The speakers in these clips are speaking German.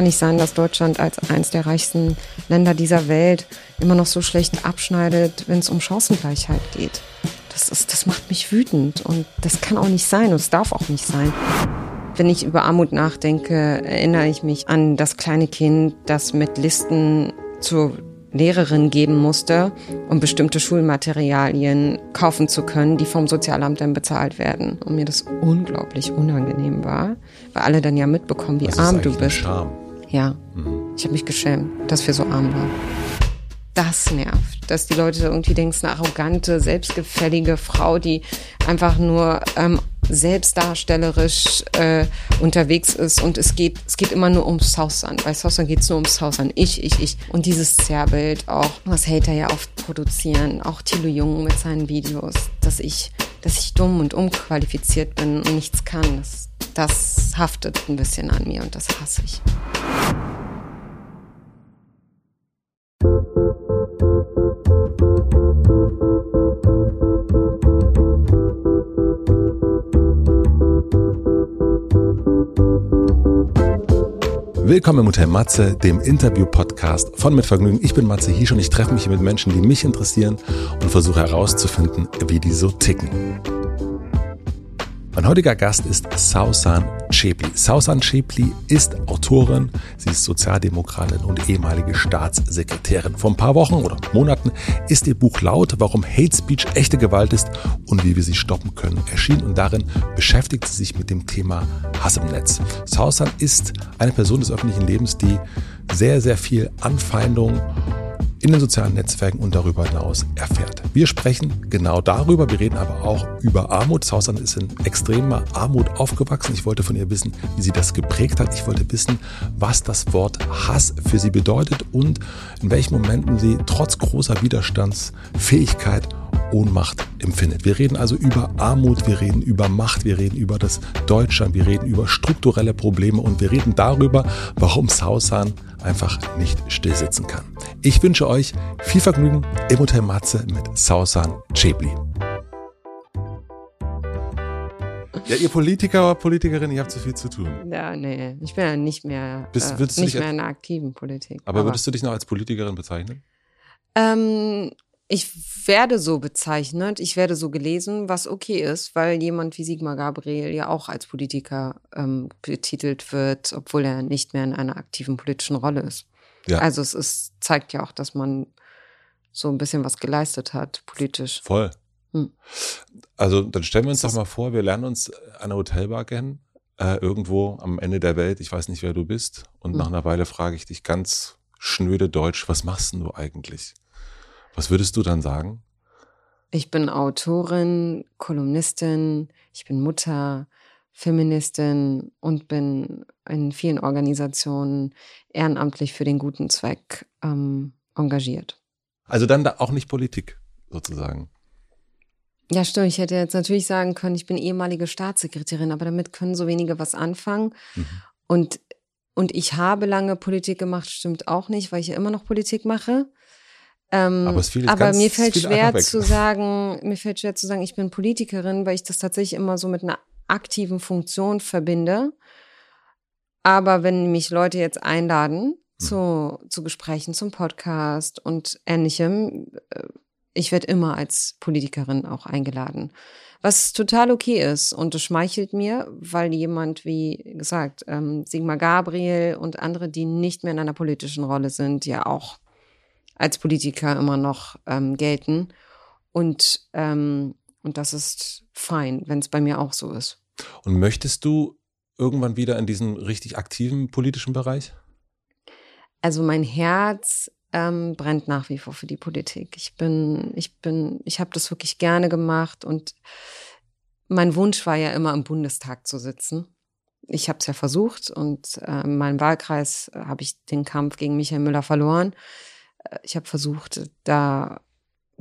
kann nicht sein, dass Deutschland als eines der reichsten Länder dieser Welt immer noch so schlecht abschneidet, wenn es um Chancengleichheit geht. Das, ist, das macht mich wütend und das kann auch nicht sein und es darf auch nicht sein. Wenn ich über Armut nachdenke, erinnere ich mich an das kleine Kind, das mit Listen zur Lehrerin geben musste, um bestimmte Schulmaterialien kaufen zu können, die vom Sozialamt dann bezahlt werden. Und mir das unglaublich unangenehm war, weil alle dann ja mitbekommen, wie das arm du bist. Scham. Ja, mhm. ich habe mich geschämt, dass wir so arm waren. Das nervt, dass die Leute irgendwie denken, eine arrogante, selbstgefällige Frau, die einfach nur ähm, selbstdarstellerisch äh, unterwegs ist und es geht, es geht immer nur ums Southern. Bei Southern geht es nur ums Southern. Ich, ich, ich. Und dieses Zerrbild auch, was Hater ja oft produzieren, auch Thilo Jung mit seinen Videos, dass ich, dass ich dumm und unqualifiziert bin und nichts kann, das, das haftet ein bisschen an mir und das hasse ich. Willkommen im Hotel Matze, dem Interview-Podcast von Mit Vergnügen. Ich bin Matze Hiesch und ich treffe mich mit Menschen, die mich interessieren und versuche herauszufinden, wie die so ticken. Mein heutiger Gast ist Sausan Chepli. Sausan Chepli ist Autorin, sie ist Sozialdemokratin und ehemalige Staatssekretärin. Vor ein paar Wochen oder Monaten ist ihr Buch Laut, warum Hate Speech echte Gewalt ist und wie wir sie stoppen können, erschienen und darin beschäftigt sie sich mit dem Thema Hass im Netz. Sausan ist eine Person des öffentlichen Lebens, die sehr, sehr viel Anfeindung in den sozialen Netzwerken und darüber hinaus erfährt. Wir sprechen genau darüber. Wir reden aber auch über Armut. Sausan ist in extremer Armut aufgewachsen. Ich wollte von ihr wissen, wie sie das geprägt hat. Ich wollte wissen, was das Wort Hass für sie bedeutet und in welchen Momenten sie trotz großer Widerstandsfähigkeit Ohnmacht empfindet. Wir reden also über Armut, wir reden über Macht, wir reden über das Deutschland, wir reden über strukturelle Probleme und wir reden darüber, warum Sausan einfach nicht stillsitzen kann. Ich wünsche euch viel Vergnügen im Hotel Matze mit Sausan Chebli. Ja, ihr Politiker, Politikerin, ihr habt zu viel zu tun. Ja, nee, ich bin ja nicht mehr, Bist, äh, nicht mehr in der aktiven Politik. Aber, aber würdest du dich noch als Politikerin bezeichnen? Ähm, ich werde so bezeichnet, ich werde so gelesen, was okay ist, weil jemand wie Sigmar Gabriel ja auch als Politiker ähm, betitelt wird, obwohl er nicht mehr in einer aktiven politischen Rolle ist. Ja. Also es ist, zeigt ja auch, dass man so ein bisschen was geleistet hat, politisch. Voll. Hm. Also dann stellen wir uns doch mal vor, wir lernen uns eine Hotelbar kennen, äh, irgendwo am Ende der Welt. Ich weiß nicht, wer du bist. Und hm. nach einer Weile frage ich dich ganz schnöde Deutsch, was machst denn du eigentlich? Was würdest du dann sagen? Ich bin Autorin, Kolumnistin, ich bin Mutter, Feministin und bin in vielen Organisationen ehrenamtlich für den guten Zweck ähm, engagiert. Also dann da auch nicht Politik sozusagen. Ja, stimmt. Ich hätte jetzt natürlich sagen können, ich bin ehemalige Staatssekretärin, aber damit können so wenige was anfangen. Mhm. Und, und ich habe lange Politik gemacht, stimmt auch nicht, weil ich ja immer noch Politik mache. Ähm, aber, aber ganz, mir fällt schwer zu sagen, mir fällt schwer zu sagen, ich bin Politikerin, weil ich das tatsächlich immer so mit einer aktiven Funktion verbinde. Aber wenn mich Leute jetzt einladen hm. zu, zu Gesprächen, zum Podcast und ähnlichem, äh, ich werde immer als Politikerin auch eingeladen. Was total okay ist und es schmeichelt mir, weil jemand, wie gesagt, ähm, Sigmar Gabriel und andere, die nicht mehr in einer politischen Rolle sind, ja auch als Politiker immer noch ähm, gelten. Und, ähm, und das ist fein, wenn es bei mir auch so ist. Und möchtest du irgendwann wieder in diesen richtig aktiven politischen Bereich? Also mein Herz ähm, brennt nach wie vor für die Politik. Ich bin, ich bin, ich habe das wirklich gerne gemacht und mein Wunsch war ja immer im Bundestag zu sitzen. Ich habe es ja versucht und äh, in meinem Wahlkreis habe ich den Kampf gegen Michael Müller verloren. Ich habe versucht, da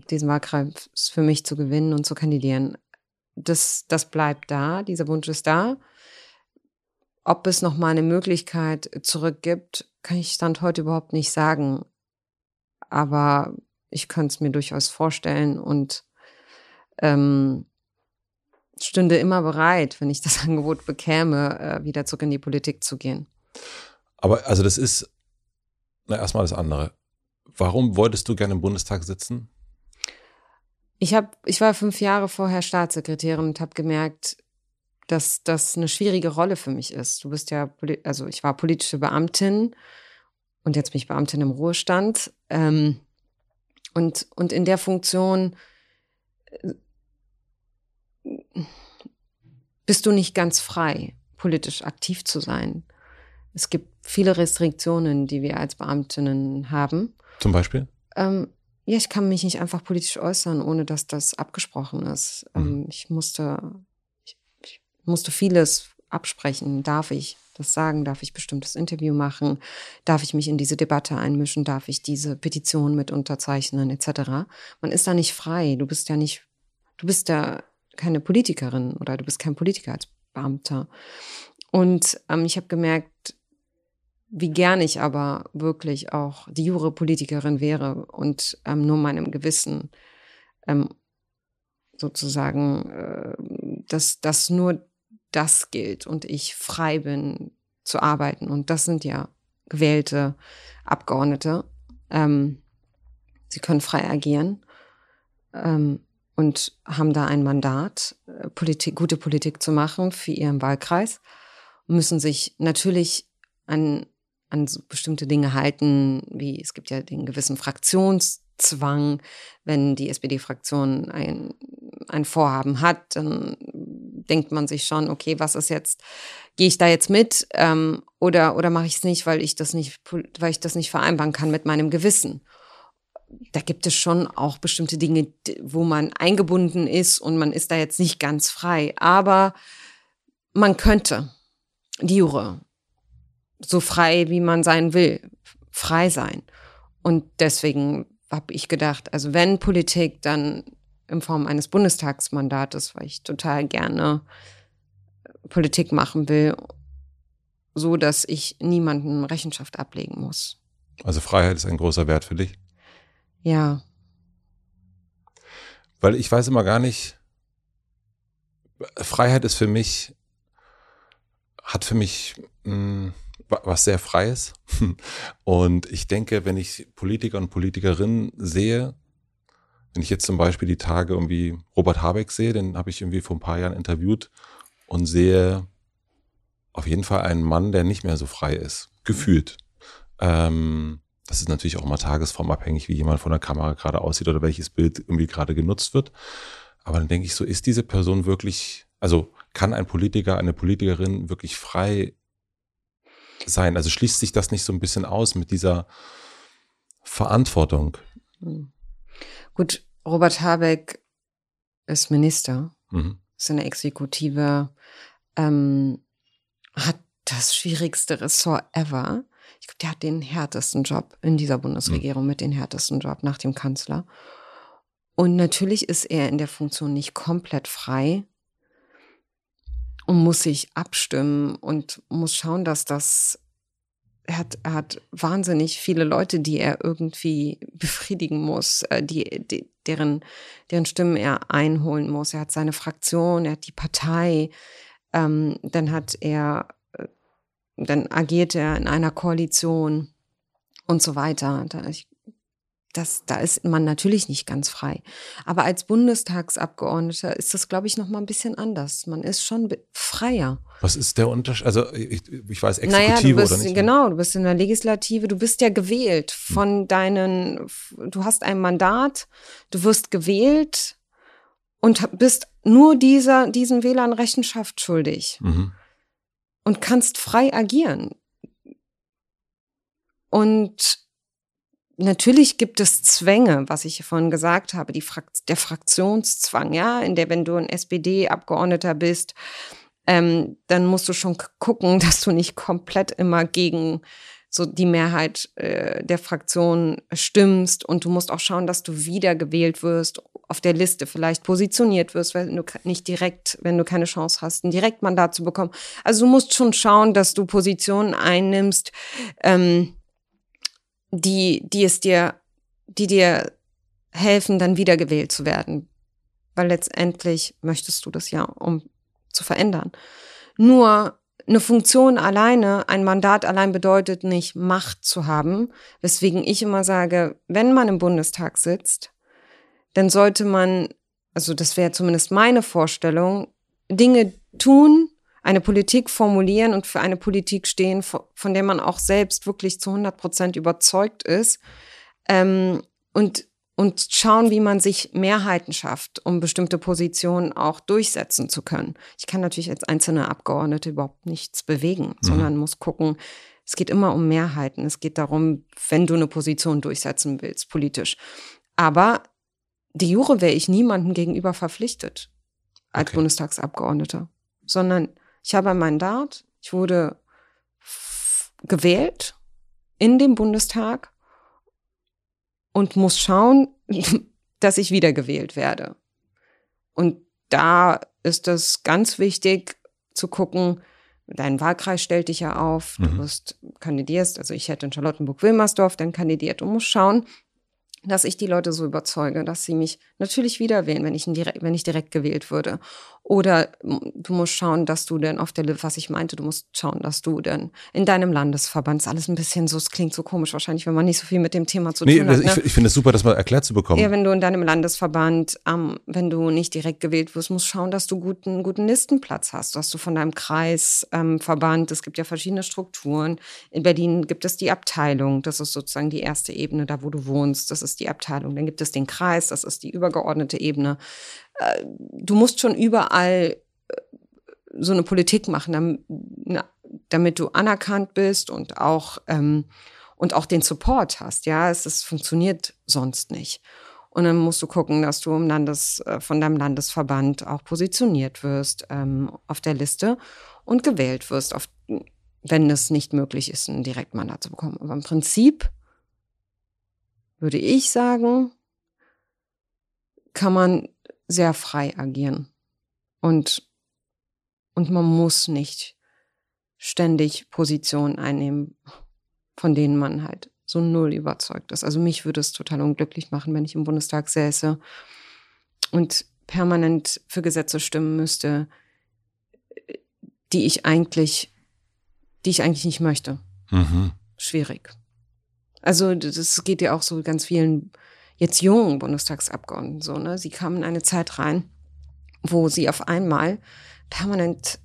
diesen Wahlkreis für mich zu gewinnen und zu kandidieren. Das, das bleibt da, dieser Wunsch ist da. Ob es noch mal eine Möglichkeit zurück gibt, kann ich Stand heute überhaupt nicht sagen. Aber ich könnte es mir durchaus vorstellen und ähm, stünde immer bereit, wenn ich das Angebot bekäme, äh, wieder zurück in die Politik zu gehen. Aber also das ist, na erstmal das andere. Warum wolltest du gerne im Bundestag sitzen? Ich habe, ich war fünf Jahre vorher Staatssekretärin und habe gemerkt, dass das eine schwierige Rolle für mich ist. Du bist ja, also ich war politische Beamtin und jetzt bin ich Beamtin im Ruhestand. Ähm, und, und in der Funktion äh, bist du nicht ganz frei, politisch aktiv zu sein. Es gibt viele Restriktionen, die wir als Beamtinnen haben. Zum Beispiel? Ähm, ja, ich kann mich nicht einfach politisch äußern, ohne dass das abgesprochen ist. Mhm. Ähm, ich musste, ich, ich musste vieles absprechen. Darf ich das sagen? Darf ich bestimmtes Interview machen? Darf ich mich in diese Debatte einmischen? Darf ich diese Petition mit unterzeichnen, etc.? Man ist da nicht frei. Du bist ja nicht, du bist ja keine Politikerin oder du bist kein Politiker als Beamter. Und ähm, ich habe gemerkt, wie gern ich aber wirklich auch die Jure-Politikerin wäre und ähm, nur meinem Gewissen ähm, sozusagen, äh, dass, dass nur das gilt und ich frei bin zu arbeiten. Und das sind ja gewählte Abgeordnete. Ähm, sie können frei agieren ähm, und haben da ein Mandat, äh, Politik, gute Politik zu machen für ihren Wahlkreis, müssen sich natürlich an an so bestimmte Dinge halten, wie es gibt ja den gewissen Fraktionszwang. Wenn die SPD-Fraktion ein, ein Vorhaben hat, dann denkt man sich schon, okay, was ist jetzt, gehe ich da jetzt mit ähm, oder, oder mache ich es nicht, weil ich das nicht, weil ich das nicht vereinbaren kann mit meinem Gewissen. Da gibt es schon auch bestimmte Dinge, wo man eingebunden ist und man ist da jetzt nicht ganz frei. Aber man könnte die Jure so frei, wie man sein will, frei sein. Und deswegen habe ich gedacht, also wenn Politik, dann in Form eines Bundestagsmandates, weil ich total gerne Politik machen will, so dass ich niemandem Rechenschaft ablegen muss. Also Freiheit ist ein großer Wert für dich? Ja. Weil ich weiß immer gar nicht, Freiheit ist für mich, hat für mich mh, hm, was sehr Freies. Und ich denke, wenn ich Politiker und Politikerinnen sehe, wenn ich jetzt zum Beispiel die Tage irgendwie Robert Habeck sehe, den habe ich irgendwie vor ein paar Jahren interviewt und sehe auf jeden Fall einen Mann, der nicht mehr so frei ist, gefühlt. Ähm, das ist natürlich auch mal tagesformabhängig, wie jemand von der Kamera gerade aussieht oder welches Bild irgendwie gerade genutzt wird. Aber dann denke ich so, ist diese Person wirklich, also kann ein Politiker, eine Politikerin wirklich frei sein? Also schließt sich das nicht so ein bisschen aus mit dieser Verantwortung? Hm. Gut, Robert Habeck ist Minister, mhm. ist eine Exekutive, ähm, hat das schwierigste Ressort ever. Ich glaube, der hat den härtesten Job in dieser Bundesregierung, mhm. mit den härtesten Job nach dem Kanzler. Und natürlich ist er in der Funktion nicht komplett frei und muss sich abstimmen und muss schauen, dass das er hat, er hat wahnsinnig viele Leute, die er irgendwie befriedigen muss, äh, die, die, deren, deren Stimmen er einholen muss. Er hat seine Fraktion, er hat die Partei, ähm, dann hat er, äh, dann agiert er in einer Koalition und so weiter. Ich das, da ist man natürlich nicht ganz frei. Aber als Bundestagsabgeordneter ist das, glaube ich, noch mal ein bisschen anders. Man ist schon freier. Was ist der Unterschied? Also ich, ich weiß Exekutive naja, du bist, oder nicht? Genau, du bist in der Legislative, du bist ja gewählt hm. von hm. deinen, du hast ein Mandat, du wirst gewählt und bist nur dieser, diesen Wählern Rechenschaft schuldig. Mhm. Und kannst frei agieren. Und natürlich gibt es Zwänge, was ich vorhin gesagt habe, die Frakt der Fraktionszwang, ja, in der, wenn du ein SPD-Abgeordneter bist, ähm, dann musst du schon gucken, dass du nicht komplett immer gegen so die Mehrheit äh, der Fraktion stimmst und du musst auch schauen, dass du wiedergewählt wirst, auf der Liste vielleicht positioniert wirst, wenn du nicht direkt, wenn du keine Chance hast, ein Direktmandat zu bekommen. Also du musst schon schauen, dass du Positionen einnimmst, ähm, die, die es dir, die dir helfen, dann wiedergewählt zu werden. Weil letztendlich möchtest du das ja, um zu verändern. Nur eine Funktion alleine, ein Mandat allein bedeutet nicht, Macht zu haben. Weswegen ich immer sage, wenn man im Bundestag sitzt, dann sollte man, also das wäre zumindest meine Vorstellung, Dinge tun, eine Politik formulieren und für eine Politik stehen, von der man auch selbst wirklich zu 100 Prozent überzeugt ist. Ähm, und und schauen, wie man sich Mehrheiten schafft, um bestimmte Positionen auch durchsetzen zu können. Ich kann natürlich als einzelne Abgeordnete überhaupt nichts bewegen, mhm. sondern muss gucken, es geht immer um Mehrheiten. Es geht darum, wenn du eine Position durchsetzen willst, politisch. Aber die Jure wäre ich niemandem gegenüber verpflichtet als okay. Bundestagsabgeordneter, sondern ich habe ein Mandat, ich wurde gewählt in dem Bundestag und muss schauen, dass ich wiedergewählt werde. Und da ist es ganz wichtig zu gucken, dein Wahlkreis stellt dich ja auf, du mhm. wirst kandidierst, also ich hätte in Charlottenburg-Wilmersdorf dann kandidiert und muss schauen, dass ich die Leute so überzeuge, dass sie mich natürlich wieder wählen, wenn ich, direkt, wenn ich direkt gewählt würde. Oder du musst schauen, dass du denn auf der, was ich meinte, du musst schauen, dass du denn in deinem Landesverband, ist alles ein bisschen so, es klingt so komisch wahrscheinlich, wenn man nicht so viel mit dem Thema zu nee, tun hat. Ne? Ich, ich finde es super, das mal erklärt zu bekommen. Ja, wenn du in deinem Landesverband, ähm, wenn du nicht direkt gewählt wirst, musst schauen, dass du guten, guten Listenplatz hast, dass du von deinem Kreisverband, ähm, es gibt ja verschiedene Strukturen. In Berlin gibt es die Abteilung, das ist sozusagen die erste Ebene, da wo du wohnst, das ist die Abteilung. Dann gibt es den Kreis, das ist die übergeordnete Ebene. Äh, du musst schon überall äh, so eine Politik machen, damit, du anerkannt bist und auch, ähm, und auch den Support hast. Ja, es, es funktioniert sonst nicht. Und dann musst du gucken, dass du im Landes, äh, von deinem Landesverband auch positioniert wirst ähm, auf der Liste und gewählt wirst, auf, wenn es nicht möglich ist, ein Direktmandat zu bekommen. Aber im Prinzip würde ich sagen, kann man sehr frei agieren. Und, und man muss nicht ständig Positionen einnehmen, von denen man halt so null überzeugt ist. Also mich würde es total unglücklich machen, wenn ich im Bundestag säße und permanent für Gesetze stimmen müsste, die ich eigentlich, die ich eigentlich nicht möchte. Mhm. Schwierig. Also das geht ja auch so ganz vielen jetzt jungen Bundestagsabgeordneten so, ne? Sie kamen in eine Zeit rein, wo sie auf einmal permanent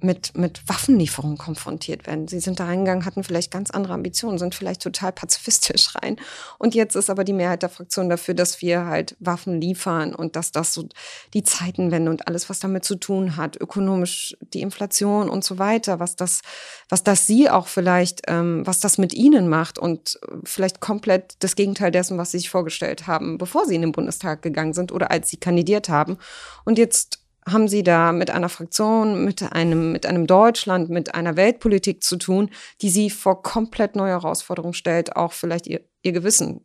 mit, mit Waffenlieferungen konfrontiert werden. Sie sind da reingegangen, hatten vielleicht ganz andere Ambitionen, sind vielleicht total pazifistisch rein. Und jetzt ist aber die Mehrheit der Fraktion dafür, dass wir halt Waffen liefern und dass das so die Zeitenwende und alles, was damit zu tun hat, ökonomisch die Inflation und so weiter, was das, was das sie auch vielleicht, ähm, was das mit ihnen macht und vielleicht komplett das Gegenteil dessen, was sie sich vorgestellt haben, bevor sie in den Bundestag gegangen sind oder als sie kandidiert haben. Und jetzt haben Sie da mit einer Fraktion, mit einem, mit einem Deutschland, mit einer Weltpolitik zu tun, die Sie vor komplett neue Herausforderungen stellt, auch vielleicht Ihr, Ihr Gewissen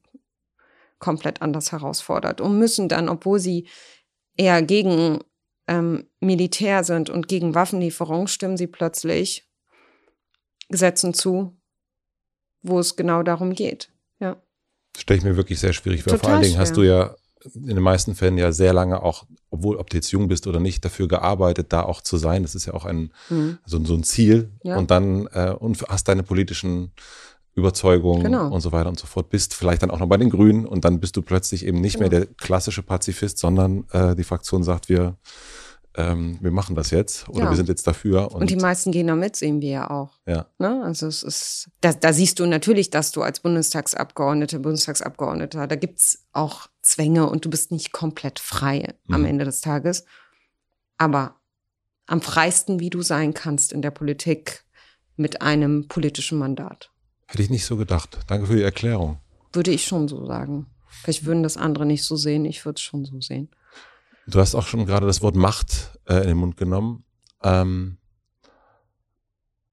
komplett anders herausfordert und müssen dann, obwohl Sie eher gegen ähm, Militär sind und gegen Waffenlieferungen, stimmen Sie plötzlich Gesetzen zu, wo es genau darum geht. Ja. Stelle ich mir wirklich sehr schwierig vor. Vor allen Dingen schwer. hast du ja in den meisten Fällen ja sehr lange auch, obwohl ob du jetzt jung bist oder nicht, dafür gearbeitet, da auch zu sein. Das ist ja auch ein mhm. so, so, ein Ziel. Ja. Und dann äh, und hast deine politischen Überzeugungen genau. und so weiter und so fort. Bist vielleicht dann auch noch bei den Grünen und dann bist du plötzlich eben nicht genau. mehr der klassische Pazifist, sondern äh, die Fraktion sagt, wir ähm, wir machen das jetzt oder ja. wir sind jetzt dafür. Und, und, die meisten gehen da mit, sehen wir ja auch. Ja. Ne? Also es ist, da, da siehst du natürlich, dass du als Bundestagsabgeordnete, Bundestagsabgeordneter, da gibt's auch Zwänge und du bist nicht komplett frei mhm. am Ende des Tages. Aber am freisten, wie du sein kannst in der Politik mit einem politischen Mandat. Hätte ich nicht so gedacht. Danke für die Erklärung. Würde ich schon so sagen. Vielleicht würden das andere nicht so sehen, ich würde es schon so sehen. Du hast auch schon gerade das Wort Macht äh, in den Mund genommen. Ähm,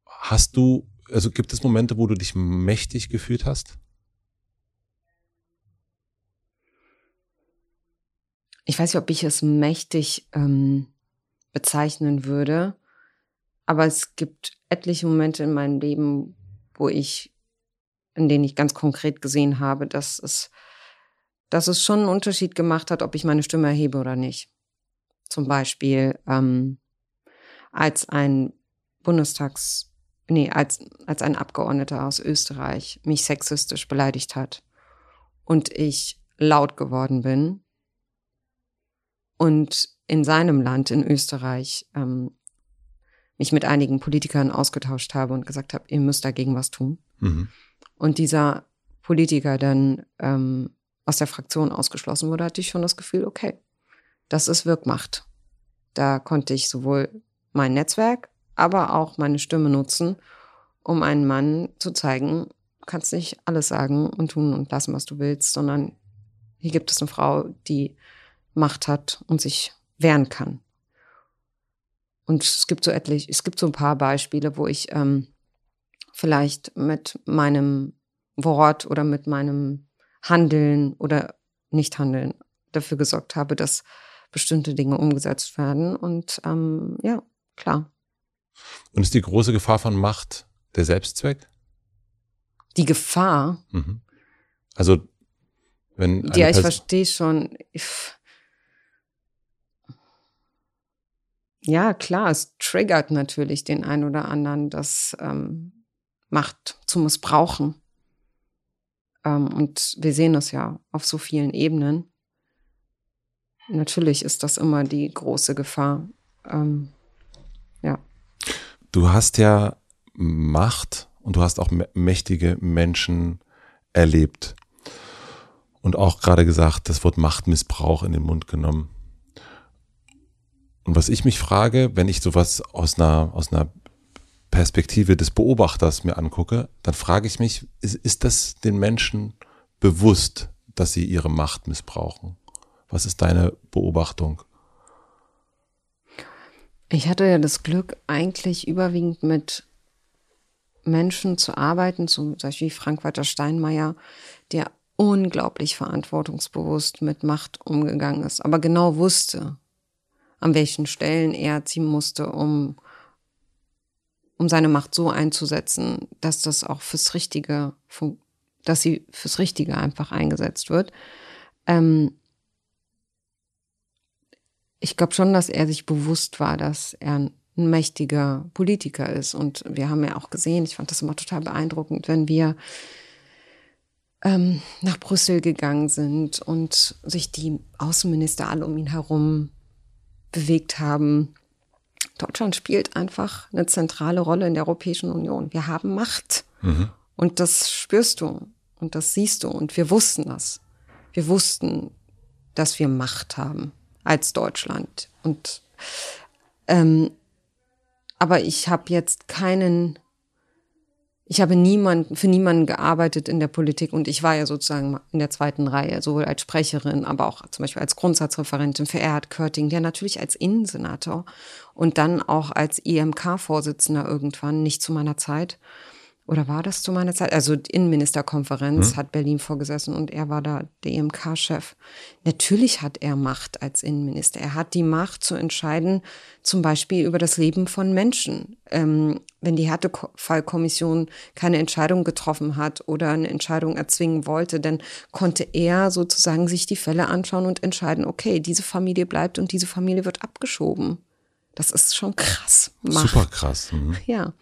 hast du, also gibt es Momente, wo du dich mächtig gefühlt hast? Ich weiß nicht, ob ich es mächtig ähm, bezeichnen würde, aber es gibt etliche Momente in meinem Leben, wo ich, in denen ich ganz konkret gesehen habe, dass es dass es schon einen Unterschied gemacht hat, ob ich meine Stimme erhebe oder nicht. Zum Beispiel, ähm, als ein Bundestags, nee, als, als ein Abgeordneter aus Österreich mich sexistisch beleidigt hat und ich laut geworden bin und in seinem Land, in Österreich, ähm, mich mit einigen Politikern ausgetauscht habe und gesagt habe, ihr müsst dagegen was tun. Mhm. Und dieser Politiker dann ähm, aus der Fraktion ausgeschlossen wurde, hatte ich schon das Gefühl, okay, das ist Wirkmacht. Da konnte ich sowohl mein Netzwerk, aber auch meine Stimme nutzen, um einen Mann zu zeigen, du kannst nicht alles sagen und tun und lassen, was du willst, sondern hier gibt es eine Frau, die Macht hat und sich wehren kann. Und es gibt so etlich, es gibt so ein paar Beispiele, wo ich ähm, vielleicht mit meinem Wort oder mit meinem Handeln oder Nicht-Handeln dafür gesorgt habe, dass bestimmte Dinge umgesetzt werden. Und ähm, ja, klar. Und ist die große Gefahr von Macht der Selbstzweck? Die Gefahr? Mhm. Also, wenn. Ja, ich verstehe schon. Ich, ja, klar, es triggert natürlich den einen oder anderen, das ähm, Macht zu missbrauchen. Ähm, und wir sehen das ja auf so vielen Ebenen. Natürlich ist das immer die große Gefahr. Ähm, ja. Du hast ja Macht und du hast auch mächtige Menschen erlebt. Und auch gerade gesagt, das Wort Machtmissbrauch in den Mund genommen. Und was ich mich frage, wenn ich sowas aus einer, aus einer Perspektive des Beobachters mir angucke, dann frage ich mich, ist, ist das den Menschen bewusst, dass sie ihre Macht missbrauchen? Was ist deine Beobachtung? Ich hatte ja das Glück, eigentlich überwiegend mit Menschen zu arbeiten, zum Beispiel Frank-Walter Steinmeier, der unglaublich verantwortungsbewusst mit Macht umgegangen ist, aber genau wusste, an welchen Stellen er ziehen musste, um, um seine Macht so einzusetzen, dass das auch fürs Richtige, dass sie fürs Richtige einfach eingesetzt wird. Ähm, ich glaube schon, dass er sich bewusst war, dass er ein mächtiger Politiker ist. Und wir haben ja auch gesehen, ich fand das immer total beeindruckend, wenn wir ähm, nach Brüssel gegangen sind und sich die Außenminister alle um ihn herum bewegt haben. Deutschland spielt einfach eine zentrale Rolle in der Europäischen Union. Wir haben Macht. Mhm. Und das spürst du und das siehst du. Und wir wussten das. Wir wussten, dass wir Macht haben als Deutschland. Und ähm, aber ich habe jetzt keinen, ich habe niemanden, für niemanden gearbeitet in der Politik und ich war ja sozusagen in der zweiten Reihe, sowohl als Sprecherin, aber auch zum Beispiel als Grundsatzreferentin für Erhard Körting, der natürlich als Innensenator und dann auch als IMK-Vorsitzender irgendwann, nicht zu meiner Zeit, oder war das zu meiner Zeit? Also Innenministerkonferenz hm. hat Berlin vorgesessen und er war da der EMK-Chef. Natürlich hat er Macht als Innenminister. Er hat die Macht zu entscheiden, zum Beispiel über das Leben von Menschen. Ähm, wenn die Härtefallkommission keine Entscheidung getroffen hat oder eine Entscheidung erzwingen wollte, dann konnte er sozusagen sich die Fälle anschauen und entscheiden, okay, diese Familie bleibt und diese Familie wird abgeschoben. Das ist schon krass. Macht. Super krass. Mhm. Ja.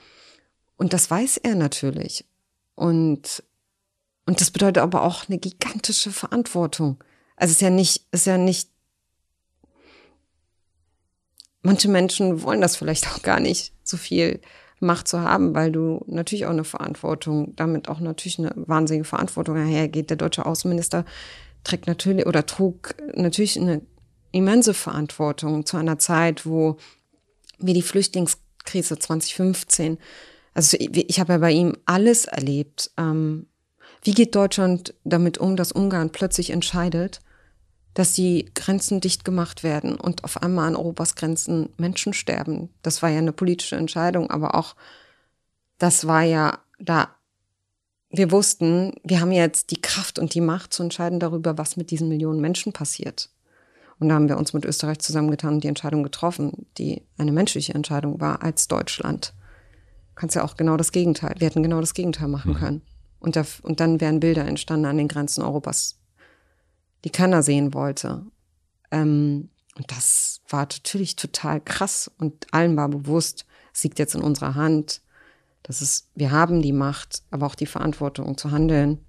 Und das weiß er natürlich. Und, und das bedeutet aber auch eine gigantische Verantwortung. Also es ist ja nicht, ist ja nicht, manche Menschen wollen das vielleicht auch gar nicht, so viel Macht zu haben, weil du natürlich auch eine Verantwortung, damit auch natürlich eine wahnsinnige Verantwortung hergeht. Der deutsche Außenminister trägt natürlich oder trug natürlich eine immense Verantwortung zu einer Zeit, wo wir die Flüchtlingskrise 2015 also ich habe ja bei ihm alles erlebt. Ähm, wie geht Deutschland damit um, dass Ungarn plötzlich entscheidet, dass die Grenzen dicht gemacht werden und auf einmal an Europas Grenzen Menschen sterben? Das war ja eine politische Entscheidung, aber auch das war ja da. Wir wussten, wir haben jetzt die Kraft und die Macht zu entscheiden darüber, was mit diesen Millionen Menschen passiert. Und da haben wir uns mit Österreich zusammengetan und die Entscheidung getroffen, die eine menschliche Entscheidung war als Deutschland kannst ja auch genau das Gegenteil. Wir hätten genau das Gegenteil machen mhm. können. Und, da, und dann wären Bilder entstanden an den Grenzen Europas, die keiner sehen wollte. Ähm, und das war natürlich total krass und allen war bewusst, Es liegt jetzt in unserer Hand. Das ist, wir haben die Macht, aber auch die Verantwortung zu handeln.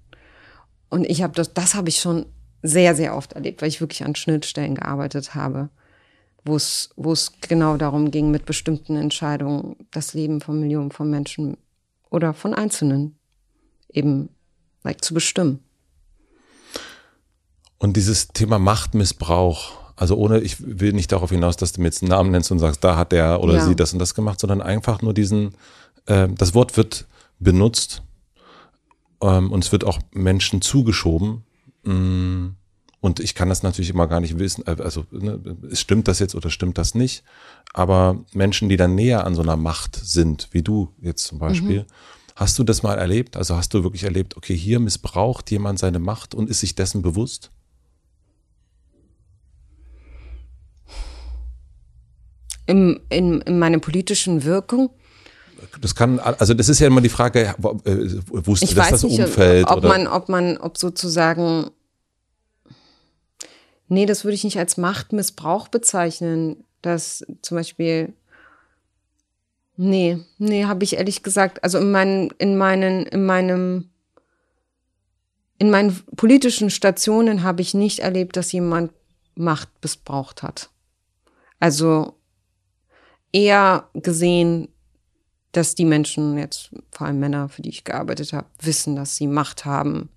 Und ich habe das, das habe ich schon sehr, sehr oft erlebt, weil ich wirklich an Schnittstellen gearbeitet habe, wo es, genau darum ging, mit bestimmten Entscheidungen das Leben von Millionen von Menschen oder von Einzelnen eben like, zu bestimmen. Und dieses Thema Machtmissbrauch, also ohne, ich will nicht darauf hinaus, dass du mir jetzt einen Namen nennst und sagst, da hat der oder ja. sie das und das gemacht, sondern einfach nur diesen, äh, das Wort wird benutzt ähm, und es wird auch Menschen zugeschoben. Mm, und ich kann das natürlich immer gar nicht wissen, äh, also ne, stimmt das jetzt oder stimmt das nicht? Aber Menschen, die dann näher an so einer Macht sind, wie du jetzt zum Beispiel, mhm. hast du das mal erlebt? Also hast du wirklich erlebt, okay, hier missbraucht jemand seine Macht und ist sich dessen bewusst? in, in, in meine politischen Wirkung. Das kann, also das ist ja immer die Frage, wusste ich das das nicht, Umfeld? Ob oder? man, ob man, ob sozusagen, nee, das würde ich nicht als Machtmissbrauch bezeichnen, dass zum Beispiel, nee, nee, habe ich ehrlich gesagt, also in meinen, in meinen, in meinem, in meinen politischen Stationen habe ich nicht erlebt, dass jemand Macht missbraucht hat. Also eher gesehen, dass die Menschen, jetzt vor allem Männer, für die ich gearbeitet habe, wissen, dass sie Macht haben,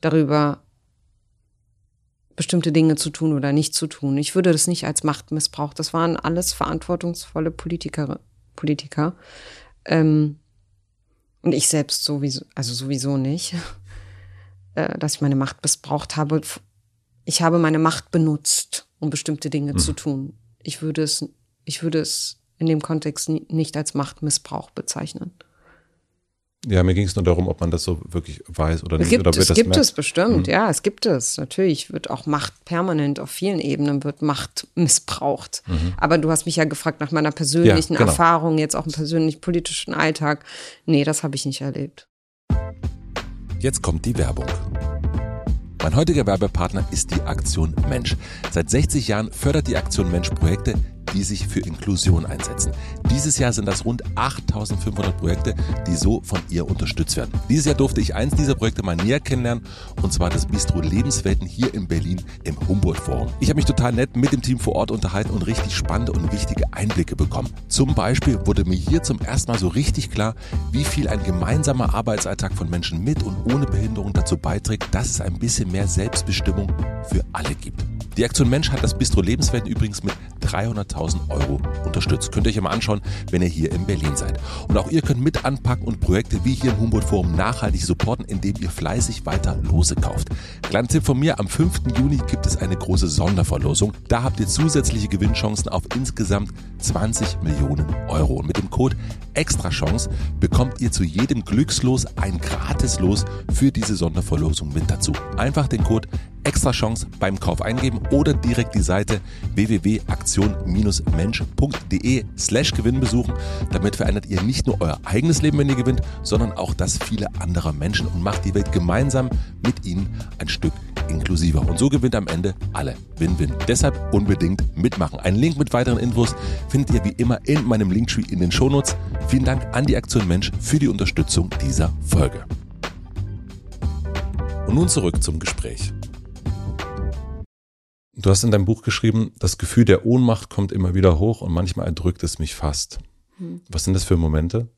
darüber bestimmte Dinge zu tun oder nicht zu tun. Ich würde das nicht als Machtmissbrauch. Das waren alles verantwortungsvolle Politiker. Politiker. Ähm, und ich selbst sowieso, also sowieso nicht, äh, dass ich meine Macht missbraucht habe. Ich habe meine Macht benutzt, um bestimmte Dinge mhm. zu tun. Ich würde es ich würde es in dem Kontext nicht als Machtmissbrauch bezeichnen. Ja, mir ging es nur darum, ob man das so wirklich weiß oder nicht. Gibt, oder es gibt merkt. es bestimmt, mhm. ja, es gibt es. Natürlich wird auch Macht permanent auf vielen Ebenen wird Macht missbraucht. Mhm. Aber du hast mich ja gefragt nach meiner persönlichen ja, genau. Erfahrung, jetzt auch im persönlichen politischen Alltag. Nee, das habe ich nicht erlebt. Jetzt kommt die Werbung. Mein heutiger Werbepartner ist die Aktion Mensch. Seit 60 Jahren fördert die Aktion Mensch Projekte, die sich für Inklusion einsetzen. Dieses Jahr sind das rund 8500 Projekte, die so von ihr unterstützt werden. Dieses Jahr durfte ich eins dieser Projekte mal näher kennenlernen, und zwar das Bistro Lebenswelten hier in Berlin im Humboldt Forum. Ich habe mich total nett mit dem Team vor Ort unterhalten und richtig spannende und wichtige Einblicke bekommen. Zum Beispiel wurde mir hier zum ersten Mal so richtig klar, wie viel ein gemeinsamer Arbeitsalltag von Menschen mit und ohne Behinderung dazu beiträgt, dass es ein bisschen mehr Selbstbestimmung für alle gibt. Die Aktion Mensch hat das Bistro Lebenswelten übrigens mit 300.000 Euro unterstützt. Könnt ihr euch mal anschauen, wenn ihr hier in Berlin seid. Und auch ihr könnt mit anpacken und Projekte wie hier im Humboldt Forum nachhaltig supporten, indem ihr fleißig weiter Lose kauft. Kleiner Tipp von mir, am 5. Juni gibt es eine große Sonderverlosung. Da habt ihr zusätzliche Gewinnchancen auf insgesamt 20 Millionen Euro. Und mit dem Code Extrachance bekommt ihr zu jedem Glückslos ein Gratislos für diese Sonderverlosung mit dazu. Einfach den Code extra Chance beim Kauf eingeben oder direkt die Seite www.aktion-mensch.de slash Gewinn besuchen. Damit verändert ihr nicht nur euer eigenes Leben, wenn ihr gewinnt, sondern auch das viele anderer Menschen und macht die Welt gemeinsam mit ihnen ein Stück inklusiver. Und so gewinnt am Ende alle. Win-win. Deshalb unbedingt mitmachen. Einen Link mit weiteren Infos findet ihr wie immer in meinem Linktree in den Shownotes. Vielen Dank an die Aktion Mensch für die Unterstützung dieser Folge. Und nun zurück zum Gespräch. Du hast in deinem Buch geschrieben, das Gefühl der Ohnmacht kommt immer wieder hoch und manchmal erdrückt es mich fast. Hm. Was sind das für Momente?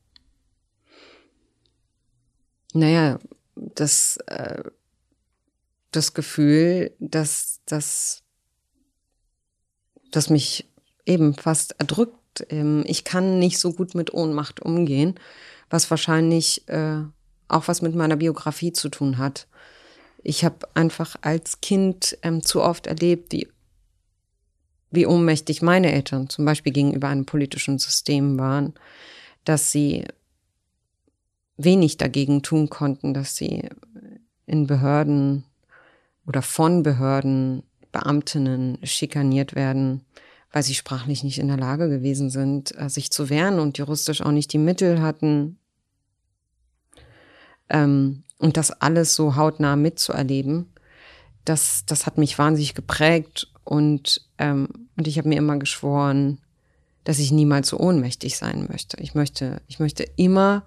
Naja, das, äh, das Gefühl, dass, dass, dass mich eben fast erdrückt. Ähm, ich kann nicht so gut mit Ohnmacht umgehen, was wahrscheinlich äh, auch was mit meiner Biografie zu tun hat. Ich habe einfach als Kind ähm, zu oft erlebt, wie, wie ohnmächtig meine Eltern zum Beispiel gegenüber einem politischen System waren, dass sie wenig dagegen tun konnten, dass sie in Behörden oder von Behörden, Beamtinnen schikaniert werden, weil sie sprachlich nicht in der Lage gewesen sind, äh, sich zu wehren und juristisch auch nicht die Mittel hatten. Ähm, und das alles so hautnah mitzuerleben, das, das hat mich wahnsinnig geprägt und, ähm, und ich habe mir immer geschworen, dass ich niemals so ohnmächtig sein möchte. Ich möchte, ich möchte immer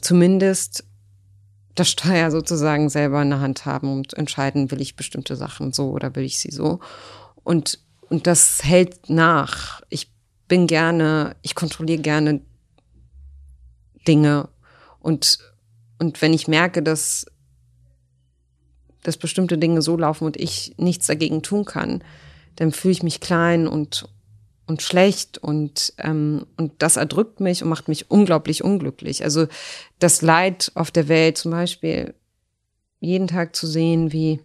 zumindest das Steuer sozusagen selber in der Hand haben und entscheiden, will ich bestimmte Sachen so oder will ich sie so. Und, und das hält nach. Ich bin gerne, ich kontrolliere gerne Dinge und, und wenn ich merke, dass, dass bestimmte Dinge so laufen und ich nichts dagegen tun kann, dann fühle ich mich klein und, und schlecht und, ähm, und das erdrückt mich und macht mich unglaublich unglücklich. Also das Leid auf der Welt zum Beispiel, jeden Tag zu sehen, wie,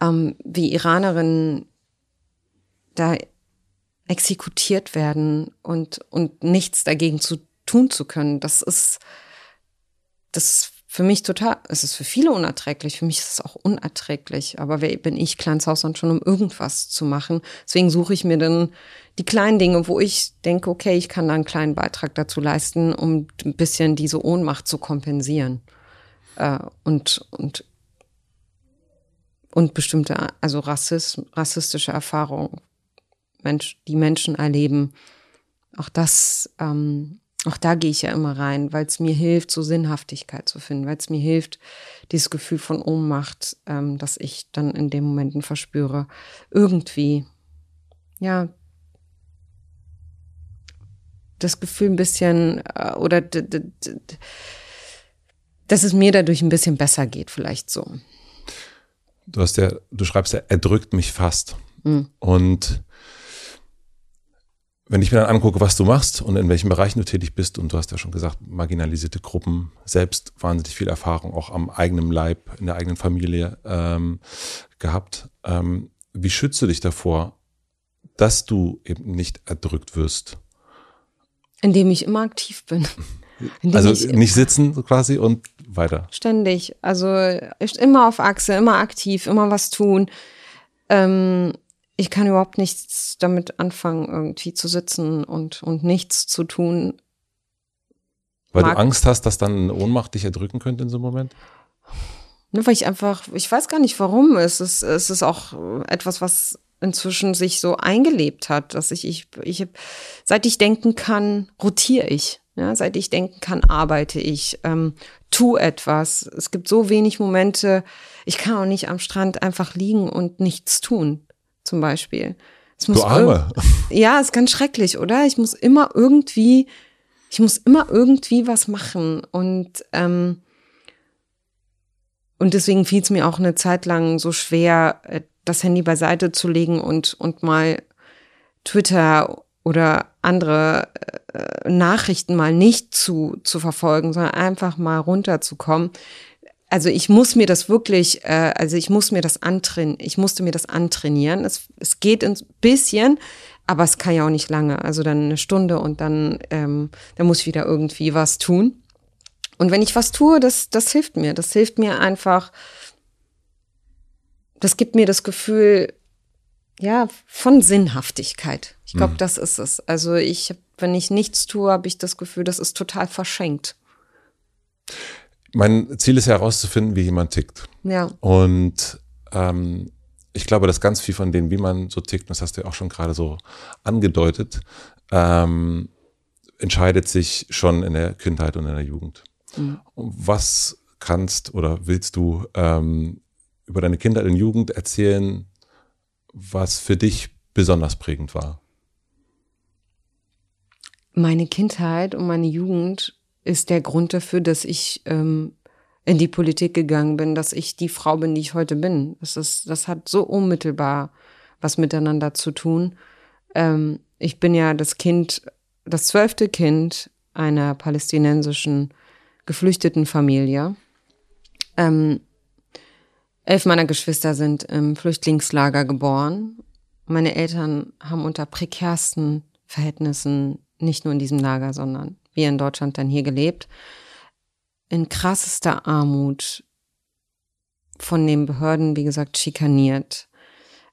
ähm, wie Iranerinnen da exekutiert werden und, und nichts dagegen zu tun zu können, das ist, das für mich total, es ist für viele unerträglich, für mich ist es auch unerträglich. Aber wer bin ich, Kleinshaushand, schon um irgendwas zu machen? Deswegen suche ich mir dann die kleinen Dinge, wo ich denke, okay, ich kann da einen kleinen Beitrag dazu leisten, um ein bisschen diese Ohnmacht zu kompensieren. Äh, und, und, und bestimmte, also Rassism, rassistische Erfahrungen, Mensch, die Menschen erleben. Auch das ähm, auch da gehe ich ja immer rein, weil es mir hilft, so Sinnhaftigkeit zu finden, weil es mir hilft, dieses Gefühl von Ohnmacht, ähm, das ich dann in den Momenten verspüre, irgendwie, ja, das Gefühl ein bisschen äh, oder dass es mir dadurch ein bisschen besser geht, vielleicht so. Du hast ja, du schreibst ja, er drückt mich fast. Mhm. Und wenn ich mir dann angucke, was du machst und in welchen Bereichen du tätig bist, und du hast ja schon gesagt, marginalisierte Gruppen, selbst wahnsinnig viel Erfahrung auch am eigenen Leib, in der eigenen Familie ähm, gehabt. Ähm, wie schützt du dich davor, dass du eben nicht erdrückt wirst? Indem ich immer aktiv bin. Indem also nicht sitzen quasi und weiter. Ständig. Also immer auf Achse, immer aktiv, immer was tun. Ähm, ich kann überhaupt nichts damit anfangen, irgendwie zu sitzen und, und nichts zu tun. Weil Mag. du Angst hast, dass dann eine Ohnmacht dich erdrücken könnte in so einem Moment? Ne, weil ich einfach, ich weiß gar nicht warum. Es ist, es ist auch etwas, was inzwischen sich so eingelebt hat, dass ich, ich, ich seit ich denken kann, rotiere ich. Ja, seit ich denken kann, arbeite ich, ähm, tu etwas. Es gibt so wenig Momente, ich kann auch nicht am Strand einfach liegen und nichts tun zum Beispiel. du Arme. Ja, ist ganz schrecklich, oder? Ich muss immer irgendwie, ich muss immer irgendwie was machen und ähm, und deswegen fiel es mir auch eine Zeit lang so schwer, äh, das Handy beiseite zu legen und und mal Twitter oder andere äh, Nachrichten mal nicht zu zu verfolgen, sondern einfach mal runterzukommen also ich muss mir das wirklich, äh, also ich muss mir das antrainieren, ich musste mir das antrainieren. Es, es geht ein bisschen, aber es kann ja auch nicht lange. Also dann eine Stunde und dann, ähm, dann muss ich wieder irgendwie was tun. Und wenn ich was tue, das, das hilft mir. Das hilft mir einfach, das gibt mir das Gefühl, ja, von Sinnhaftigkeit. Ich glaube, mhm. das ist es. Also ich, wenn ich nichts tue, habe ich das Gefühl, das ist total verschenkt mein Ziel ist ja herauszufinden, wie jemand tickt. Ja. Und ähm, ich glaube, dass ganz viel von dem, wie man so tickt, das hast du ja auch schon gerade so angedeutet, ähm, entscheidet sich schon in der Kindheit und in der Jugend. Mhm. Was kannst oder willst du ähm, über deine Kindheit und Jugend erzählen, was für dich besonders prägend war? Meine Kindheit und meine Jugend ist der Grund dafür, dass ich ähm, in die Politik gegangen bin, dass ich die Frau bin, die ich heute bin. Das, ist, das hat so unmittelbar was miteinander zu tun. Ähm, ich bin ja das Kind, das zwölfte Kind einer palästinensischen geflüchteten Familie. Ähm, elf meiner Geschwister sind im Flüchtlingslager geboren. Meine Eltern haben unter prekärsten Verhältnissen nicht nur in diesem Lager, sondern wir in Deutschland dann hier gelebt, in krassester Armut, von den Behörden, wie gesagt, schikaniert.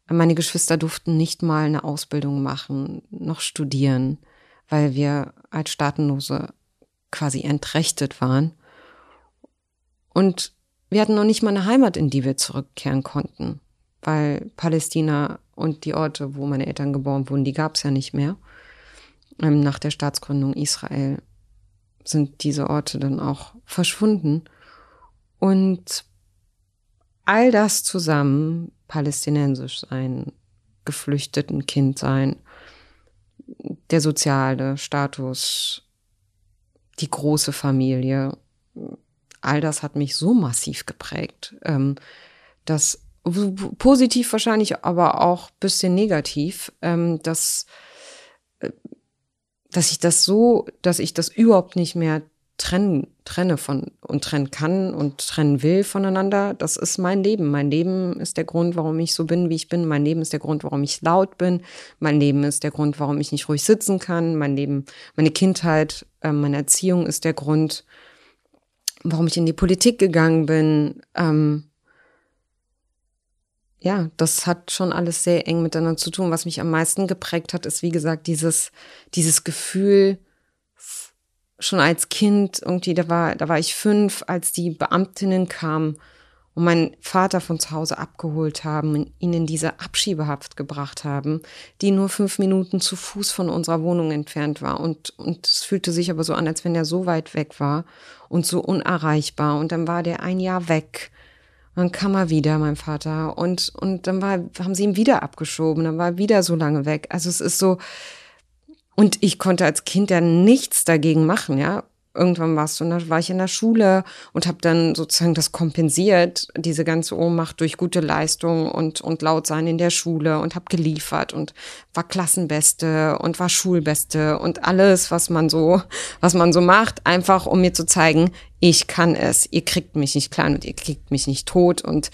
Meine Geschwister durften nicht mal eine Ausbildung machen, noch studieren, weil wir als Staatenlose quasi entrechtet waren. Und wir hatten noch nicht mal eine Heimat, in die wir zurückkehren konnten, weil Palästina und die Orte, wo meine Eltern geboren wurden, die gab es ja nicht mehr. Ähm, nach der Staatsgründung Israel sind diese Orte dann auch verschwunden. Und all das zusammen, palästinensisch sein, geflüchteten Kind sein, der soziale Status, die große Familie, all das hat mich so massiv geprägt, ähm, dass positiv wahrscheinlich, aber auch bisschen negativ, ähm, dass, dass ich das so, dass ich das überhaupt nicht mehr trennen, trenne von und trennen kann und trennen will voneinander. Das ist mein Leben. Mein Leben ist der Grund, warum ich so bin, wie ich bin. Mein Leben ist der Grund, warum ich laut bin. Mein Leben ist der Grund, warum ich nicht ruhig sitzen kann. Mein Leben, meine Kindheit, äh, meine Erziehung ist der Grund, warum ich in die Politik gegangen bin. Ähm, ja, das hat schon alles sehr eng miteinander zu tun. Was mich am meisten geprägt hat, ist, wie gesagt, dieses, dieses Gefühl, schon als Kind, irgendwie, da war, da war ich fünf, als die Beamtinnen kamen und meinen Vater von zu Hause abgeholt haben und ihn in diese Abschiebehaft gebracht haben, die nur fünf Minuten zu Fuß von unserer Wohnung entfernt war. Und, und es fühlte sich aber so an, als wenn er so weit weg war und so unerreichbar. Und dann war der ein Jahr weg. Dann kam er wieder, mein Vater. Und, und dann war, haben sie ihn wieder abgeschoben. Dann war er wieder so lange weg. Also es ist so, und ich konnte als Kind ja nichts dagegen machen, ja. Irgendwann warst du, war ich in der Schule und habe dann sozusagen das kompensiert, diese ganze Ohnmacht durch gute Leistung und, und laut sein in der Schule und habe geliefert und war Klassenbeste und war Schulbeste und alles, was man so, was man so macht, einfach um mir zu zeigen, ich kann es. Ihr kriegt mich nicht klein und ihr kriegt mich nicht tot und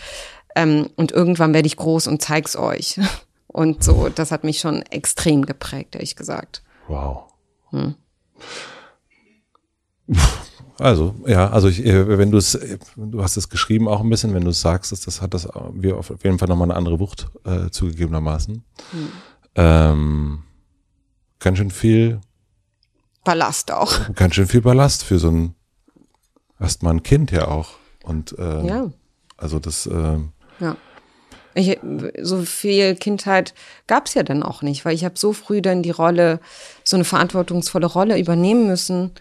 ähm, und irgendwann werde ich groß und zeig's euch. Und so, das hat mich schon extrem geprägt, ehrlich gesagt. Wow. Hm. Also, ja, also ich, äh, wenn du es, du hast es geschrieben auch ein bisschen, wenn du es sagst, das, das hat das wir auf jeden Fall nochmal eine andere Wucht äh, zugegebenermaßen. Hm. Ähm, ganz schön viel Ballast auch. Ganz schön viel Ballast für so ein erstmal ein Kind ja auch. Und äh, ja. also das äh, ja. Ich, so viel Kindheit gab es ja dann auch nicht, weil ich habe so früh dann die Rolle, so eine verantwortungsvolle Rolle übernehmen müssen,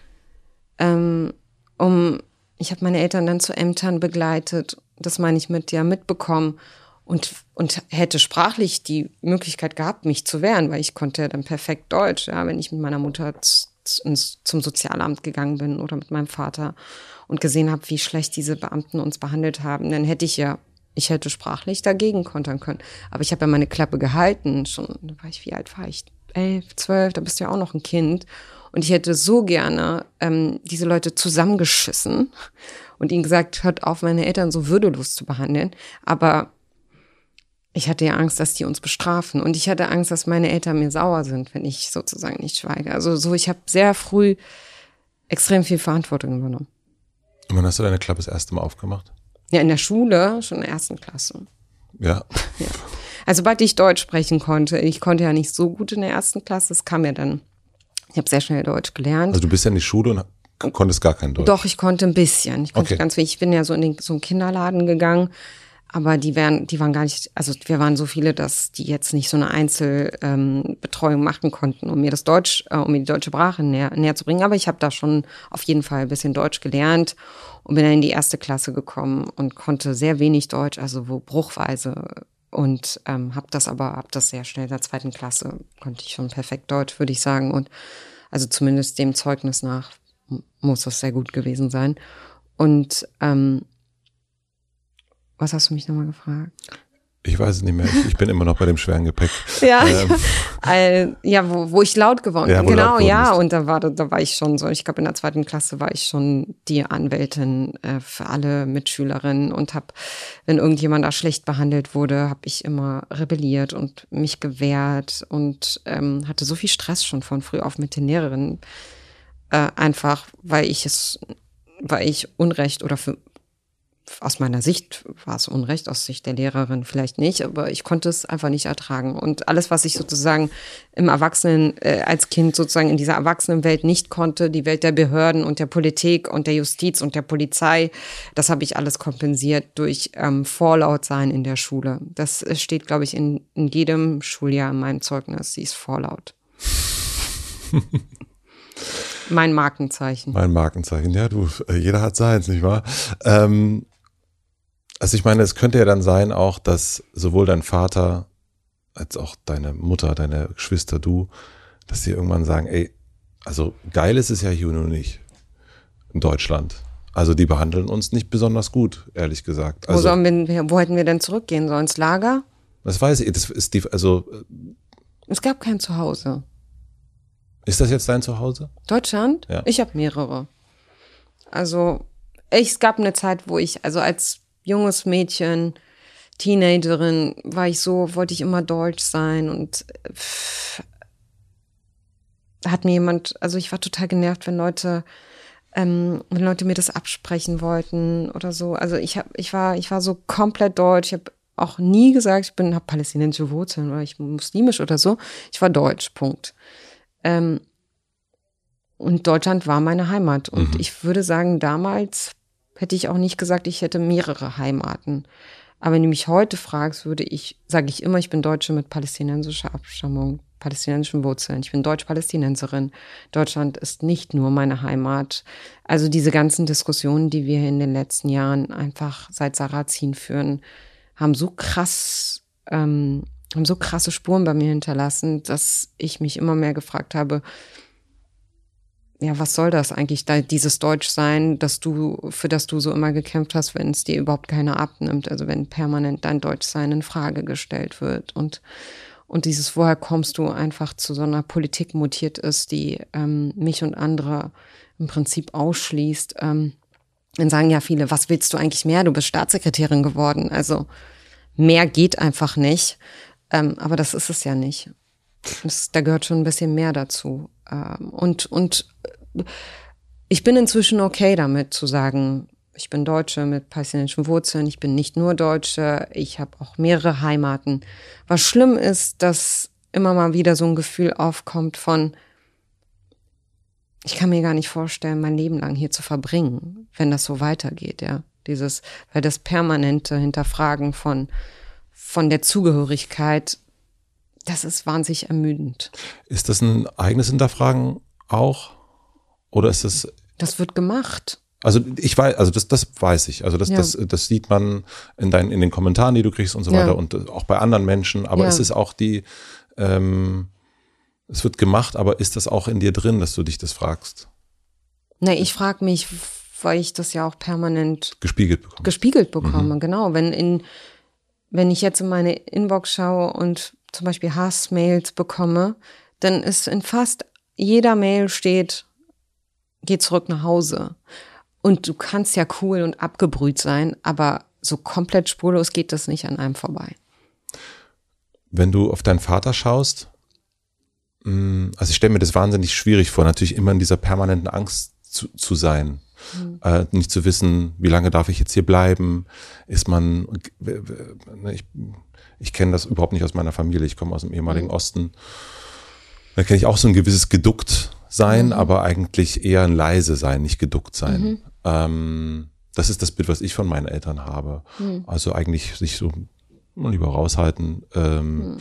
ähm, um, ich habe meine Eltern dann zu Ämtern begleitet, das meine ich mit ja mitbekommen und, und hätte sprachlich die Möglichkeit gehabt, mich zu wehren, weil ich konnte ja dann perfekt Deutsch, ja, wenn ich mit meiner Mutter zum Sozialamt gegangen bin oder mit meinem Vater und gesehen habe, wie schlecht diese Beamten uns behandelt haben, dann hätte ich ja ich hätte sprachlich dagegen kontern können. Aber ich habe ja meine Klappe gehalten. Schon, da war ich, wie alt war ich? Elf, zwölf, da bist du ja auch noch ein Kind. Und ich hätte so gerne ähm, diese Leute zusammengeschissen und ihnen gesagt, hört auf, meine Eltern so würdelos zu behandeln. Aber ich hatte ja Angst, dass die uns bestrafen. Und ich hatte Angst, dass meine Eltern mir sauer sind, wenn ich sozusagen nicht schweige. Also so, ich habe sehr früh extrem viel Verantwortung übernommen. Und wann hast du deine Klappe das erste Mal aufgemacht? Ja, in der Schule, schon in der ersten Klasse. Ja. ja. Also sobald ich Deutsch sprechen konnte, ich konnte ja nicht so gut in der ersten Klasse, es kam ja dann, ich habe sehr schnell Deutsch gelernt. Also du bist ja in die Schule und konntest gar kein Deutsch? Doch, ich konnte ein bisschen. Ich konnte okay. ganz wenig. Ich bin ja so in den, so einen Kinderladen gegangen, aber die wären, die waren gar nicht, also wir waren so viele, dass die jetzt nicht so eine Einzelbetreuung ähm, machen konnten, um mir das Deutsch, äh, um mir die deutsche Sprache näher, näher zu bringen. Aber ich habe da schon auf jeden Fall ein bisschen Deutsch gelernt und bin dann in die erste Klasse gekommen und konnte sehr wenig Deutsch, also wo bruchweise und ähm, habe das aber ab das sehr schnell in der zweiten Klasse konnte ich schon perfekt Deutsch, würde ich sagen und also zumindest dem Zeugnis nach muss das sehr gut gewesen sein und ähm, was hast du mich nochmal gefragt? Ich weiß es nicht mehr. Ich, bin immer noch bei dem schweren Gepäck. ja, ähm. ja, ja wo, wo ich laut geworden bin. Ja, genau, ja. Und da war, da war ich schon so, ich glaube, in der zweiten Klasse war ich schon die Anwältin äh, für alle Mitschülerinnen und habe, wenn irgendjemand da schlecht behandelt wurde, habe ich immer rebelliert und mich gewehrt und ähm, hatte so viel Stress schon von früh auf mit den Lehrerinnen. Äh, einfach, weil ich es, weil ich Unrecht oder für aus meiner Sicht war es Unrecht, aus Sicht der Lehrerin vielleicht nicht, aber ich konnte es einfach nicht ertragen. Und alles, was ich sozusagen im Erwachsenen, äh, als Kind sozusagen in dieser Erwachsenenwelt nicht konnte, die Welt der Behörden und der Politik und der Justiz und der Polizei, das habe ich alles kompensiert durch ähm, Vorlautsein in der Schule. Das steht, glaube ich, in, in jedem Schuljahr in meinem Zeugnis. Sie ist vorlaut. Mein Markenzeichen. Mein Markenzeichen, ja, du, äh, jeder hat seins, nicht wahr? Ähm, also ich meine, es könnte ja dann sein auch, dass sowohl dein Vater als auch deine Mutter, deine Geschwister, du, dass sie irgendwann sagen, ey, also geil ist es ja hier nur nicht in Deutschland. Also die behandeln uns nicht besonders gut, ehrlich gesagt. Also, wo, sollen wir, wo hätten wir denn zurückgehen sollen? Ins Lager? Das weiß ich. Das ist die, also. Äh, es gab kein Zuhause. Ist das jetzt dein Zuhause? Deutschland? Ja. Ich habe mehrere. Also ich, es gab eine Zeit, wo ich, also als junges Mädchen, Teenagerin, war ich so, wollte ich immer deutsch sein und pff, hat mir jemand, also ich war total genervt, wenn Leute, ähm, wenn Leute mir das absprechen wollten oder so. Also ich hab, ich war, ich war so komplett deutsch. Ich habe auch nie gesagt, ich bin, habe palästinensische Wurzeln oder ich muslimisch oder so. Ich war deutsch. Punkt. Ähm, und Deutschland war meine Heimat. Und mhm. ich würde sagen, damals hätte ich auch nicht gesagt, ich hätte mehrere Heimaten. Aber wenn du mich heute fragst, würde ich, sage ich immer, ich bin Deutsche mit palästinensischer Abstammung, palästinensischen Wurzeln. Ich bin Deutsch-Palästinenserin. Deutschland ist nicht nur meine Heimat. Also diese ganzen Diskussionen, die wir in den letzten Jahren einfach seit Sarazin führen, haben so krass ähm, haben so krasse Spuren bei mir hinterlassen, dass ich mich immer mehr gefragt habe, ja, was soll das eigentlich, da, dieses Deutschsein, dass du, für das du so immer gekämpft hast, wenn es dir überhaupt keiner abnimmt, also wenn permanent dein Deutschsein in Frage gestellt wird und, und dieses, woher kommst du einfach zu so einer Politik mutiert ist, die ähm, mich und andere im Prinzip ausschließt. Ähm, dann sagen ja viele, was willst du eigentlich mehr? Du bist Staatssekretärin geworden. Also mehr geht einfach nicht. Ähm, aber das ist es ja nicht. Das, da gehört schon ein bisschen mehr dazu. Ähm, und, und äh, ich bin inzwischen okay damit zu sagen, ich bin Deutsche mit palästinensischen Wurzeln, ich bin nicht nur Deutsche, ich habe auch mehrere Heimaten. Was schlimm ist, dass immer mal wieder so ein Gefühl aufkommt von, ich kann mir gar nicht vorstellen, mein Leben lang hier zu verbringen, wenn das so weitergeht, ja. Dieses, weil das permanente Hinterfragen von, von der Zugehörigkeit, das ist wahnsinnig ermüdend. Ist das ein eigenes Hinterfragen auch? Oder ist das. Das wird gemacht. Also ich weiß, also das, das weiß ich. Also das, ja. das, das sieht man in, deinen, in den Kommentaren, die du kriegst und so ja. weiter und auch bei anderen Menschen. Aber ja. es ist auch die, ähm, es wird gemacht, aber ist das auch in dir drin, dass du dich das fragst? Ne, ich frage mich, weil ich das ja auch permanent gespiegelt bekomme. Gespiegelt bekomme, mhm. genau. Wenn in wenn ich jetzt in meine Inbox schaue und zum Beispiel Hassmails bekomme, dann ist in fast jeder Mail steht, geh zurück nach Hause. Und du kannst ja cool und abgebrüht sein, aber so komplett spurlos geht das nicht an einem vorbei. Wenn du auf deinen Vater schaust, mm, also ich stelle mir das wahnsinnig schwierig vor, natürlich immer in dieser permanenten Angst zu, zu sein. Mhm. Äh, nicht zu wissen, wie lange darf ich jetzt hier bleiben, ist man, ne, ich, ich kenne das überhaupt nicht aus meiner Familie, ich komme aus dem ehemaligen mhm. Osten. Da kenne ich auch so ein gewisses geduckt sein, mhm. aber eigentlich eher ein leise sein, nicht geduckt sein. Mhm. Ähm, das ist das Bild, was ich von meinen Eltern habe. Mhm. Also eigentlich sich so lieber raushalten ähm, mhm.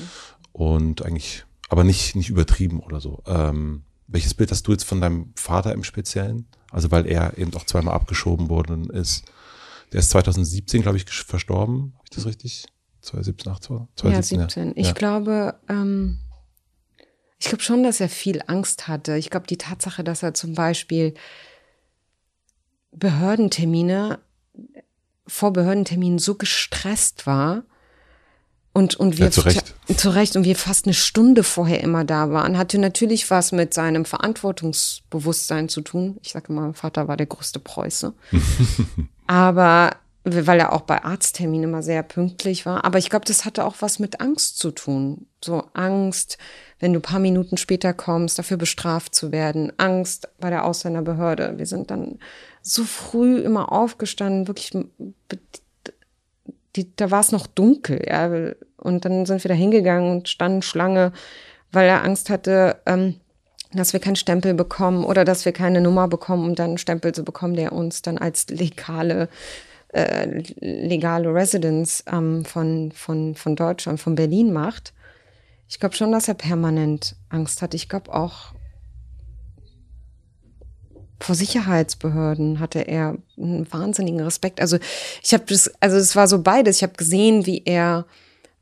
und eigentlich, aber nicht, nicht übertrieben oder so. Ähm, welches Bild hast du jetzt von deinem Vater im Speziellen? Also weil er eben auch zweimal abgeschoben worden ist. Der ist 2017, glaube ich, verstorben. Habe ich das richtig? 2017, 18, 2017, ja, 17. Ja. Ich glaube, ähm, ich glaube schon, dass er viel Angst hatte. Ich glaube, die Tatsache, dass er zum Beispiel Behördentermine vor Behördenterminen so gestresst war, und, und wir, ja, zu Recht. zu Recht, und wir fast eine Stunde vorher immer da waren, hatte natürlich was mit seinem Verantwortungsbewusstsein zu tun. Ich sage immer, mein Vater war der größte Preuße. Aber weil er auch bei Arztterminen immer sehr pünktlich war. Aber ich glaube, das hatte auch was mit Angst zu tun. So Angst, wenn du paar Minuten später kommst, dafür bestraft zu werden. Angst bei der Ausländerbehörde. Wir sind dann so früh immer aufgestanden, wirklich, die, da war es noch dunkel, ja. Und dann sind wir da hingegangen und standen Schlange, weil er Angst hatte, ähm, dass wir keinen Stempel bekommen oder dass wir keine Nummer bekommen, um dann einen Stempel zu bekommen, der uns dann als legale äh, legale Residence ähm, von, von, von Deutschland, von Berlin macht. Ich glaube schon, dass er permanent Angst hat. Ich glaube auch vor Sicherheitsbehörden hatte er einen wahnsinnigen Respekt. Also ich habe das, also es war so beides. Ich habe gesehen, wie er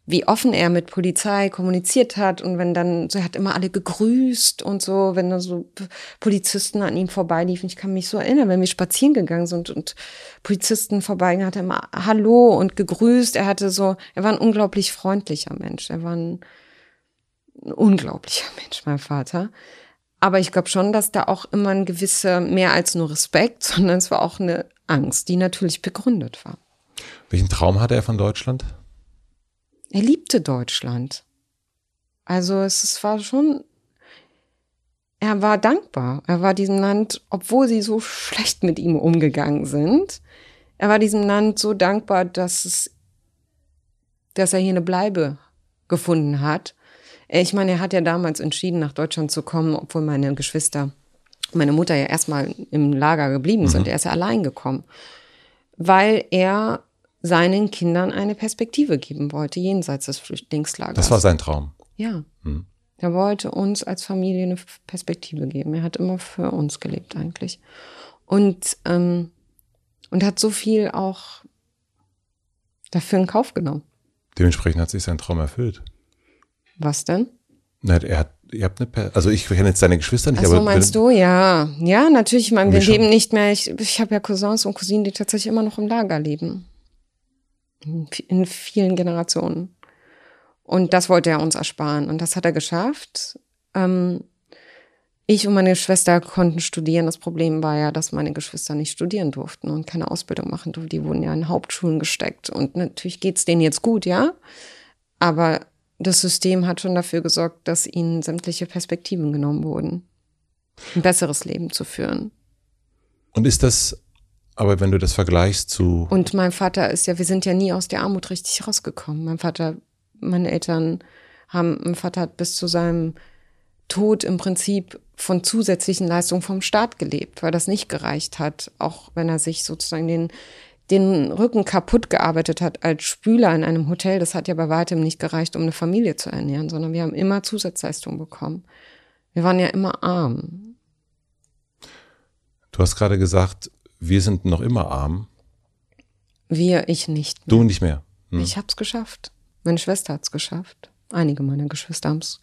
wie offen er mit Polizei kommuniziert hat und wenn dann, so er hat immer alle gegrüßt und so, wenn da so Polizisten an ihm vorbeiliefen. Ich kann mich so erinnern, wenn wir spazieren gegangen sind und Polizisten vorbeigingen, hat er immer Hallo und gegrüßt. Er hatte so, er war ein unglaublich freundlicher Mensch. Er war ein, ein unglaublicher Mensch, mein Vater. Aber ich glaube schon, dass da auch immer ein gewisser, mehr als nur Respekt, sondern es war auch eine Angst, die natürlich begründet war. Welchen Traum hatte er von Deutschland? er liebte Deutschland. Also es war schon, er war dankbar. Er war diesem Land, obwohl sie so schlecht mit ihm umgegangen sind, er war diesem Land so dankbar, dass es, dass er hier eine Bleibe gefunden hat. Ich meine, er hat ja damals entschieden, nach Deutschland zu kommen, obwohl meine Geschwister, meine Mutter ja erstmal im Lager geblieben sind. Mhm. Er ist ja allein gekommen, weil er seinen Kindern eine Perspektive geben wollte, jenseits des Flüchtlingslagers. Das war sein Traum. Ja. Hm. Er wollte uns als Familie eine Perspektive geben. Er hat immer für uns gelebt eigentlich. Und, ähm, und hat so viel auch dafür in Kauf genommen. Dementsprechend hat sich sein Traum erfüllt. Was denn? Na, er hat, ihr habt eine, also ich kenne jetzt seine Geschwister nicht, Ach so, aber. meinst du? Ja. Ja, natürlich. Ich meine, wir leben nicht mehr. Ich, ich habe ja Cousins und Cousinen, die tatsächlich immer noch im Lager leben in vielen Generationen. Und das wollte er uns ersparen. Und das hat er geschafft. Ähm, ich und meine Schwester konnten studieren. Das Problem war ja, dass meine Geschwister nicht studieren durften und keine Ausbildung machen durften. Die wurden ja in Hauptschulen gesteckt. Und natürlich geht's denen jetzt gut, ja. Aber das System hat schon dafür gesorgt, dass ihnen sämtliche Perspektiven genommen wurden, ein besseres Leben zu führen. Und ist das aber wenn du das vergleichst zu. Und mein Vater ist ja, wir sind ja nie aus der Armut richtig rausgekommen. Mein Vater, meine Eltern haben, mein Vater hat bis zu seinem Tod im Prinzip von zusätzlichen Leistungen vom Staat gelebt, weil das nicht gereicht hat, auch wenn er sich sozusagen den, den Rücken kaputt gearbeitet hat als Spüler in einem Hotel. Das hat ja bei weitem nicht gereicht, um eine Familie zu ernähren, sondern wir haben immer Zusatzleistungen bekommen. Wir waren ja immer arm. Du hast gerade gesagt, wir sind noch immer arm. Wir, ich nicht mehr. Du nicht mehr. Hm. Ich hab's geschafft. Meine Schwester hat's geschafft. Einige meiner Geschwister haben's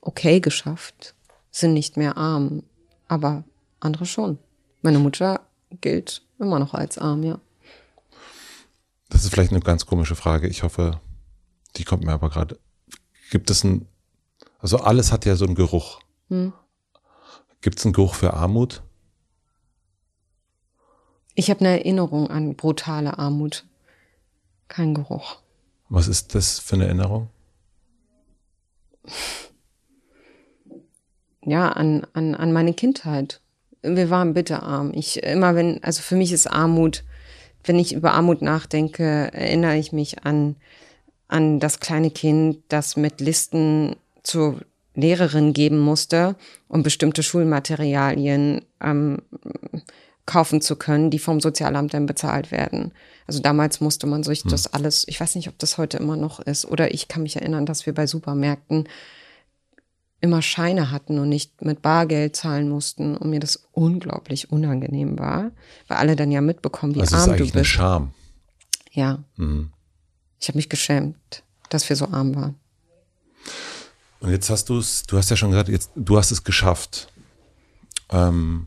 okay geschafft, sind nicht mehr arm, aber andere schon. Meine Mutter gilt immer noch als arm, ja. Das ist vielleicht eine ganz komische Frage. Ich hoffe, die kommt mir aber gerade. Gibt es ein, also alles hat ja so einen Geruch. Hm. Gibt es einen Geruch für Armut? Ich habe eine Erinnerung an brutale Armut. Kein Geruch. Was ist das für eine Erinnerung? Ja, an, an, an meine Kindheit. Wir waren bitterarm. Ich immer wenn, also für mich ist Armut, wenn ich über Armut nachdenke, erinnere ich mich an, an das kleine Kind, das mit Listen zur Lehrerin geben musste und bestimmte Schulmaterialien ähm, kaufen zu können, die vom Sozialamt dann bezahlt werden. Also damals musste man sich hm. das alles, ich weiß nicht, ob das heute immer noch ist, oder ich kann mich erinnern, dass wir bei Supermärkten immer Scheine hatten und nicht mit Bargeld zahlen mussten und mir das unglaublich unangenehm war, weil alle dann ja mitbekommen, wie also arm du bist. Eine Scham. Ja. Mhm. Ich habe mich geschämt, dass wir so arm waren. Und jetzt hast du es, du hast ja schon gesagt, jetzt, du hast es geschafft. Ähm,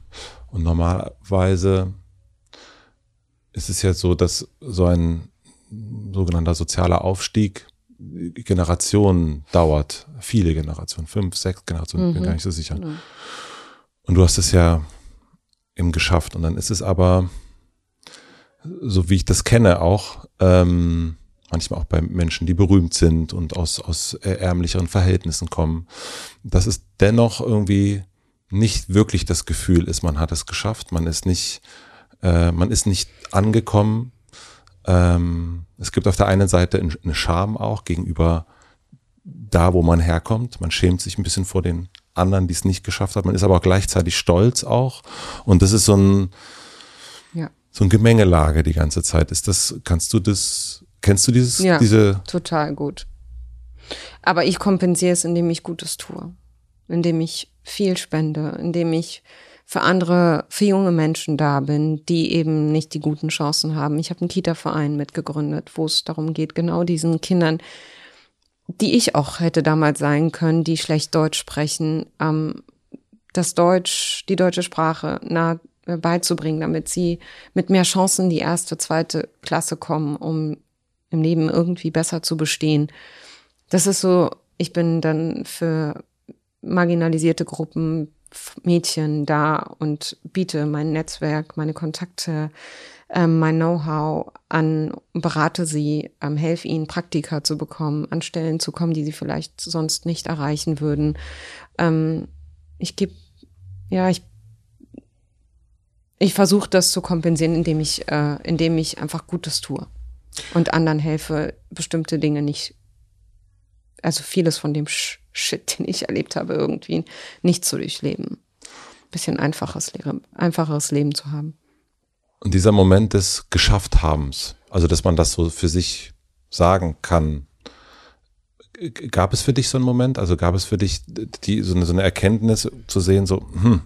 und normalerweise ist es ja so, dass so ein sogenannter sozialer Aufstieg Generationen dauert, viele Generationen, fünf, sechs Generationen, mhm. bin gar nicht so sicher. Mhm. Und du hast es ja eben geschafft. Und dann ist es aber, so wie ich das kenne, auch ähm, manchmal auch bei Menschen, die berühmt sind und aus, aus ärmlicheren Verhältnissen kommen, dass es dennoch irgendwie nicht wirklich das Gefühl ist, man hat es geschafft, man ist nicht äh, man ist nicht angekommen. Ähm, es gibt auf der einen Seite eine Scham auch gegenüber da, wo man herkommt. Man schämt sich ein bisschen vor den anderen, die es nicht geschafft haben. Man ist aber auch gleichzeitig stolz auch. Und das ist so ein, ja. so ein Gemengelage die ganze Zeit. Ist das, kannst du das, kennst du dieses, ja, diese? Total gut. Aber ich kompensiere es, indem ich Gutes tue. Indem ich viel spende, indem ich für andere, für junge Menschen da bin, die eben nicht die guten Chancen haben. Ich habe einen Kita-Verein mitgegründet, wo es darum geht, genau diesen Kindern die ich auch hätte damals sein können, die schlecht Deutsch sprechen, ähm, das Deutsch, die deutsche Sprache nah äh, beizubringen, damit sie mit mehr Chancen die erste, zweite Klasse kommen, um im Leben irgendwie besser zu bestehen. Das ist so, ich bin dann für marginalisierte Gruppen, Mädchen da und biete mein Netzwerk, meine Kontakte, ähm, mein Know-how an, berate sie, ähm, helfe ihnen, Praktika zu bekommen, an Stellen zu kommen, die sie vielleicht sonst nicht erreichen würden. Ähm, ich gebe, ja, ich, ich versuche das zu kompensieren, indem ich, äh, indem ich einfach Gutes tue und anderen helfe, bestimmte Dinge nicht, also vieles von dem Shit, den ich erlebt habe, irgendwie nicht zu durchleben. Bisschen einfaches Leben, einfacheres Leben zu haben. Und dieser Moment des Geschaffthabens, also dass man das so für sich sagen kann, gab es für dich so einen Moment? Also gab es für dich die, so, eine, so eine Erkenntnis zu sehen, so, hm,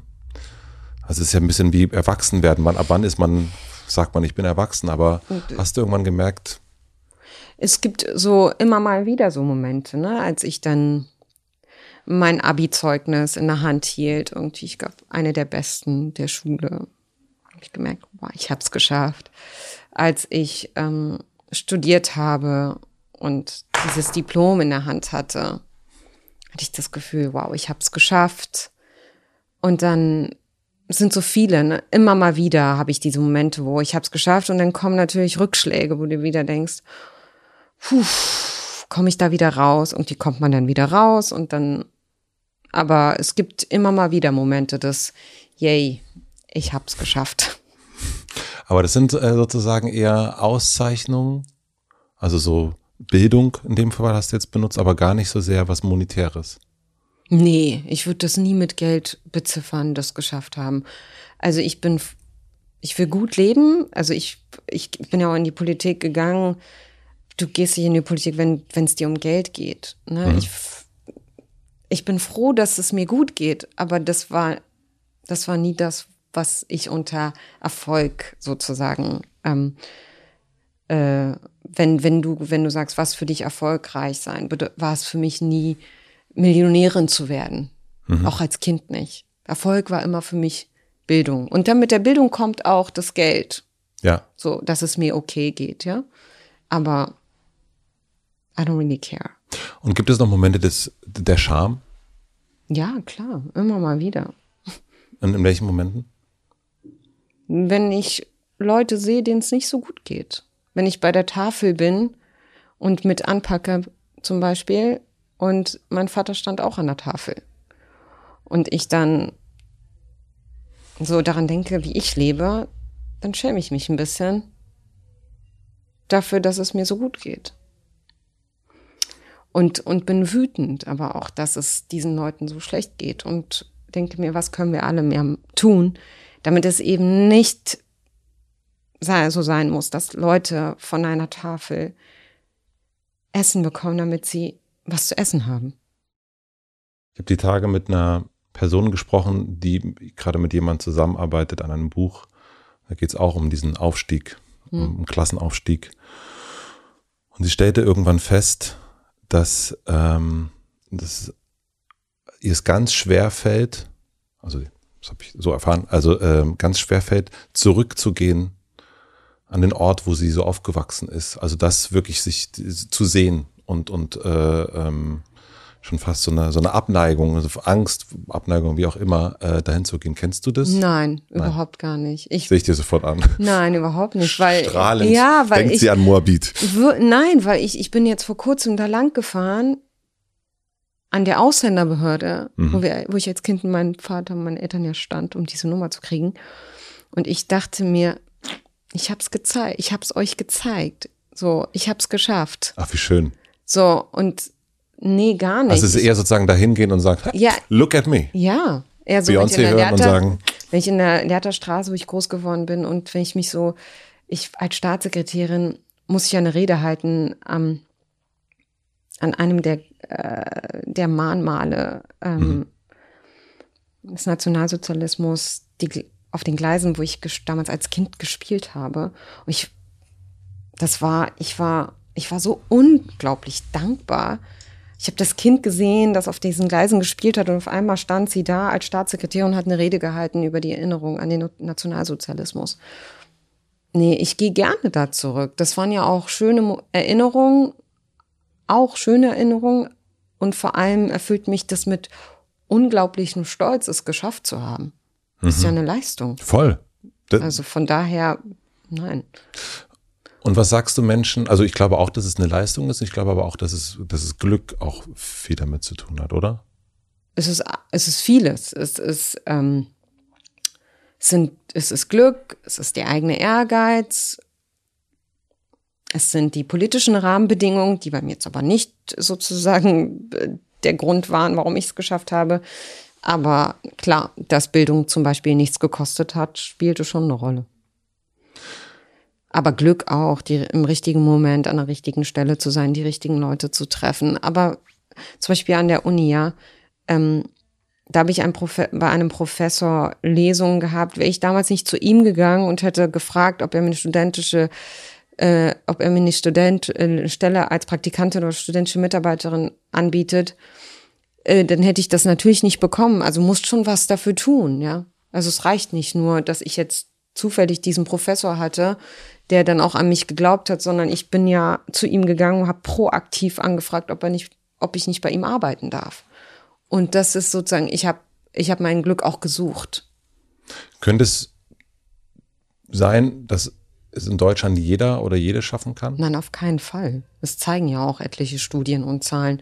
also es ist ja ein bisschen wie erwachsen werden. Man, ab wann ist man, sagt man, ich bin erwachsen, aber hast du irgendwann gemerkt? Es gibt so immer mal wieder so Momente, ne, als ich dann mein Abi-Zeugnis in der Hand hielt, irgendwie, ich glaube, eine der besten der Schule ich gemerkt, boah, ich habe es geschafft. Als ich ähm, studiert habe und dieses Diplom in der Hand hatte, hatte ich das Gefühl, wow, ich habe es geschafft. Und dann sind so viele, ne? immer mal wieder habe ich diese Momente, wo ich habe es geschafft und dann kommen natürlich Rückschläge, wo du wieder denkst, puh, komme ich da wieder raus und die kommt man dann wieder raus und dann, aber es gibt immer mal wieder Momente des, yay, ich habe es geschafft. Aber das sind äh, sozusagen eher Auszeichnungen, also so Bildung in dem Fall hast du jetzt benutzt, aber gar nicht so sehr was Monetäres. Nee, ich würde das nie mit Geld beziffern, das geschafft haben. Also ich bin, ich will gut leben. Also ich, ich bin ja auch in die Politik gegangen. Du gehst nicht in die Politik, wenn es dir um Geld geht. Ne? Mhm. Ich, ich bin froh, dass es mir gut geht, aber das war, das war nie das, was ich unter Erfolg sozusagen, ähm, äh, wenn, wenn du, wenn du sagst, was für dich erfolgreich sein, war es für mich nie, Millionärin zu werden. Mhm. Auch als Kind nicht. Erfolg war immer für mich Bildung. Und dann mit der Bildung kommt auch das Geld. Ja. So, dass es mir okay geht, ja. Aber I don't really care. Und gibt es noch Momente des, der Scham? Ja, klar, immer mal wieder. Und in welchen Momenten? wenn ich Leute sehe, denen es nicht so gut geht. Wenn ich bei der Tafel bin und mit anpacke zum Beispiel und mein Vater stand auch an der Tafel und ich dann so daran denke, wie ich lebe, dann schäme ich mich ein bisschen dafür, dass es mir so gut geht. Und, und bin wütend, aber auch, dass es diesen Leuten so schlecht geht und denke mir, was können wir alle mehr tun, damit es eben nicht so sein muss, dass Leute von einer Tafel Essen bekommen, damit sie was zu essen haben. Ich habe die Tage mit einer Person gesprochen, die gerade mit jemandem zusammenarbeitet an einem Buch. Da geht es auch um diesen Aufstieg, hm. um Klassenaufstieg. Und sie stellte irgendwann fest, dass, ähm, dass ihr es ganz schwer fällt, also das habe ich so erfahren, also ähm, ganz schwer fällt, zurückzugehen an den Ort, wo sie so aufgewachsen ist. Also das wirklich sich zu sehen und, und äh, ähm, schon fast so eine, so eine Abneigung, also Angst, Abneigung, wie auch immer, äh, dahin zu gehen. Kennst du das? Nein, Nein. überhaupt gar nicht. Ich, Sehe ich dir sofort an. Nein, überhaupt nicht, weil Strahlend ja, weil denkt ich, sie an Moabit. Nein, weil ich ich bin jetzt vor kurzem da lang gefahren an der Ausländerbehörde, mhm. wo, wir, wo ich als Kind mit meinem Vater und meinen Eltern ja stand, um diese Nummer zu kriegen. Und ich dachte mir, Ich hab's gezeigt, ich hab's euch gezeigt. So, ich hab's geschafft. Ach, wie schön. So, und nee, gar nicht. Also es ist eher sozusagen dahin gehen und sagen, Ja. look at me. Ja, eher so wenn ich Beyoncé in der hören und Lehrter- sagen, wenn ich in der Lehrterstraße, wo ich groß geworden bin und wenn ich mich so, ich als Staatssekretärin muss ich ja eine Rede halten am, an einem der, äh, der Mahnmale ähm, des Nationalsozialismus, die, auf den Gleisen, wo ich damals als Kind gespielt habe. Und ich, das war, ich war, ich war so unglaublich dankbar. Ich habe das Kind gesehen, das auf diesen Gleisen gespielt hat und auf einmal stand sie da als Staatssekretärin und hat eine Rede gehalten über die Erinnerung an den Nationalsozialismus. Nee, ich gehe gerne da zurück. Das waren ja auch schöne Erinnerungen, auch schöne Erinnerungen und vor allem erfüllt mich das mit unglaublichem Stolz, es geschafft zu haben. Das ist ja eine Leistung. voll. Da- Also von daher, nein. Und was sagst du Menschen? Also ich glaube auch, dass es eine Leistung ist. Ich glaube aber auch, dass es, dass es Glück auch viel damit zu tun hat, oder? Es ist, es ist vieles. Es ist, ähm, es sind, es ist Glück, es ist der eigene Ehrgeiz, es sind die politischen Rahmenbedingungen, die bei mir jetzt aber nicht sozusagen äh, der Grund waren, warum ich es geschafft habe. Aber klar, dass Bildung zum Beispiel nichts gekostet hat, spielte schon eine Rolle. Aber Glück auch, die, im richtigen Moment an der richtigen Stelle zu sein, die richtigen Leute zu treffen. Aber zum Beispiel an der Uni, ja, ähm, da habe ich ein Profe bei einem Professor Lesungen gehabt. Wäre ich damals nicht zu ihm gegangen und hätte gefragt, ob er mir eine studentische, äh, ob er mir eine Student, äh, Stelle als Praktikantin oder studentische Mitarbeiterin anbietet, äh, dann hätte ich das natürlich nicht bekommen. Also musst schon was dafür tun, ja. Also es reicht nicht nur, dass ich jetzt zufällig diesen Professor hatte, der dann auch an mich geglaubt hat, sondern ich bin ja zu ihm gegangen und habe proaktiv angefragt, ob er nicht, ob ich nicht bei ihm arbeiten darf. Und das ist sozusagen, ich habe ich hab mein Glück auch gesucht. Könnte es sein, dass es in Deutschland jeder oder jede schaffen kann? Nein, auf keinen Fall. Das zeigen ja auch etliche Studien und Zahlen.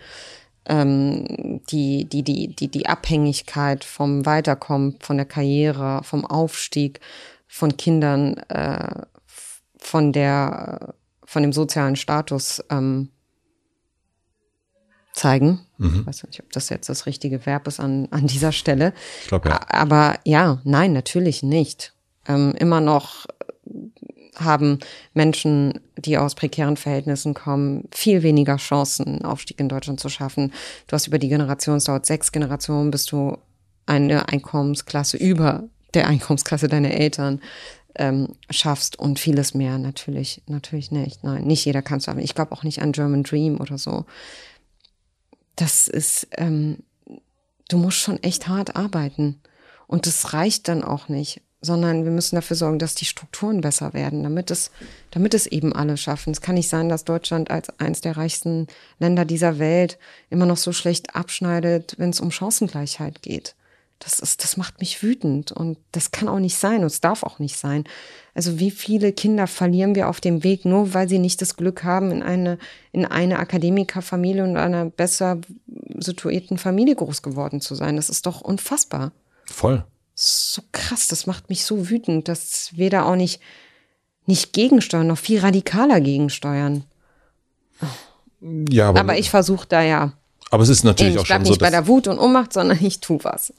Ähm, die, die, die, die, die Abhängigkeit vom Weiterkommen, von der Karriere, vom Aufstieg von Kindern, äh, von der, von dem sozialen Status ähm, zeigen. Ich weiß nicht, ob das jetzt das richtige Verb ist an, an dieser Stelle. Ich glaube ja. Aber ja, nein, natürlich nicht. Ähm, immer noch haben Menschen, die aus prekären Verhältnissen kommen, viel weniger Chancen, einen Aufstieg in Deutschland zu schaffen. Du hast über die Generation, es dauert sechs Generationen, bis du eine Einkommensklasse über der Einkommensklasse deiner Eltern ähm, schaffst und vieles mehr natürlich, natürlich nicht. Nein, nicht jeder kann es haben. Ich glaube auch nicht an German Dream oder so. Das ist, ähm, du musst schon echt hart arbeiten. Und das reicht dann auch nicht, sondern wir müssen dafür sorgen, dass die Strukturen besser werden, damit es, damit es eben alle schaffen. Es kann nicht sein, dass Deutschland als eines der reichsten Länder dieser Welt immer noch so schlecht abschneidet, wenn es um Chancengleichheit geht. Das ist, das macht mich wütend und das kann auch nicht sein und es darf auch nicht sein. Also wie viele Kinder verlieren wir auf dem Weg, nur weil sie nicht das Glück haben, in eine, in eine Akademikerfamilie und einer besser situierten Familie groß geworden zu sein. Das ist doch unfassbar. Voll. So krass, das macht mich so wütend, dass wir da auch nicht, nicht gegensteuern, noch viel radikaler gegensteuern. Ja, aber, Aber ich versuche da ja, aber es ist natürlich ich auch schon nicht so, bei dass, der Wut und Ohnmacht, sondern ich tu was.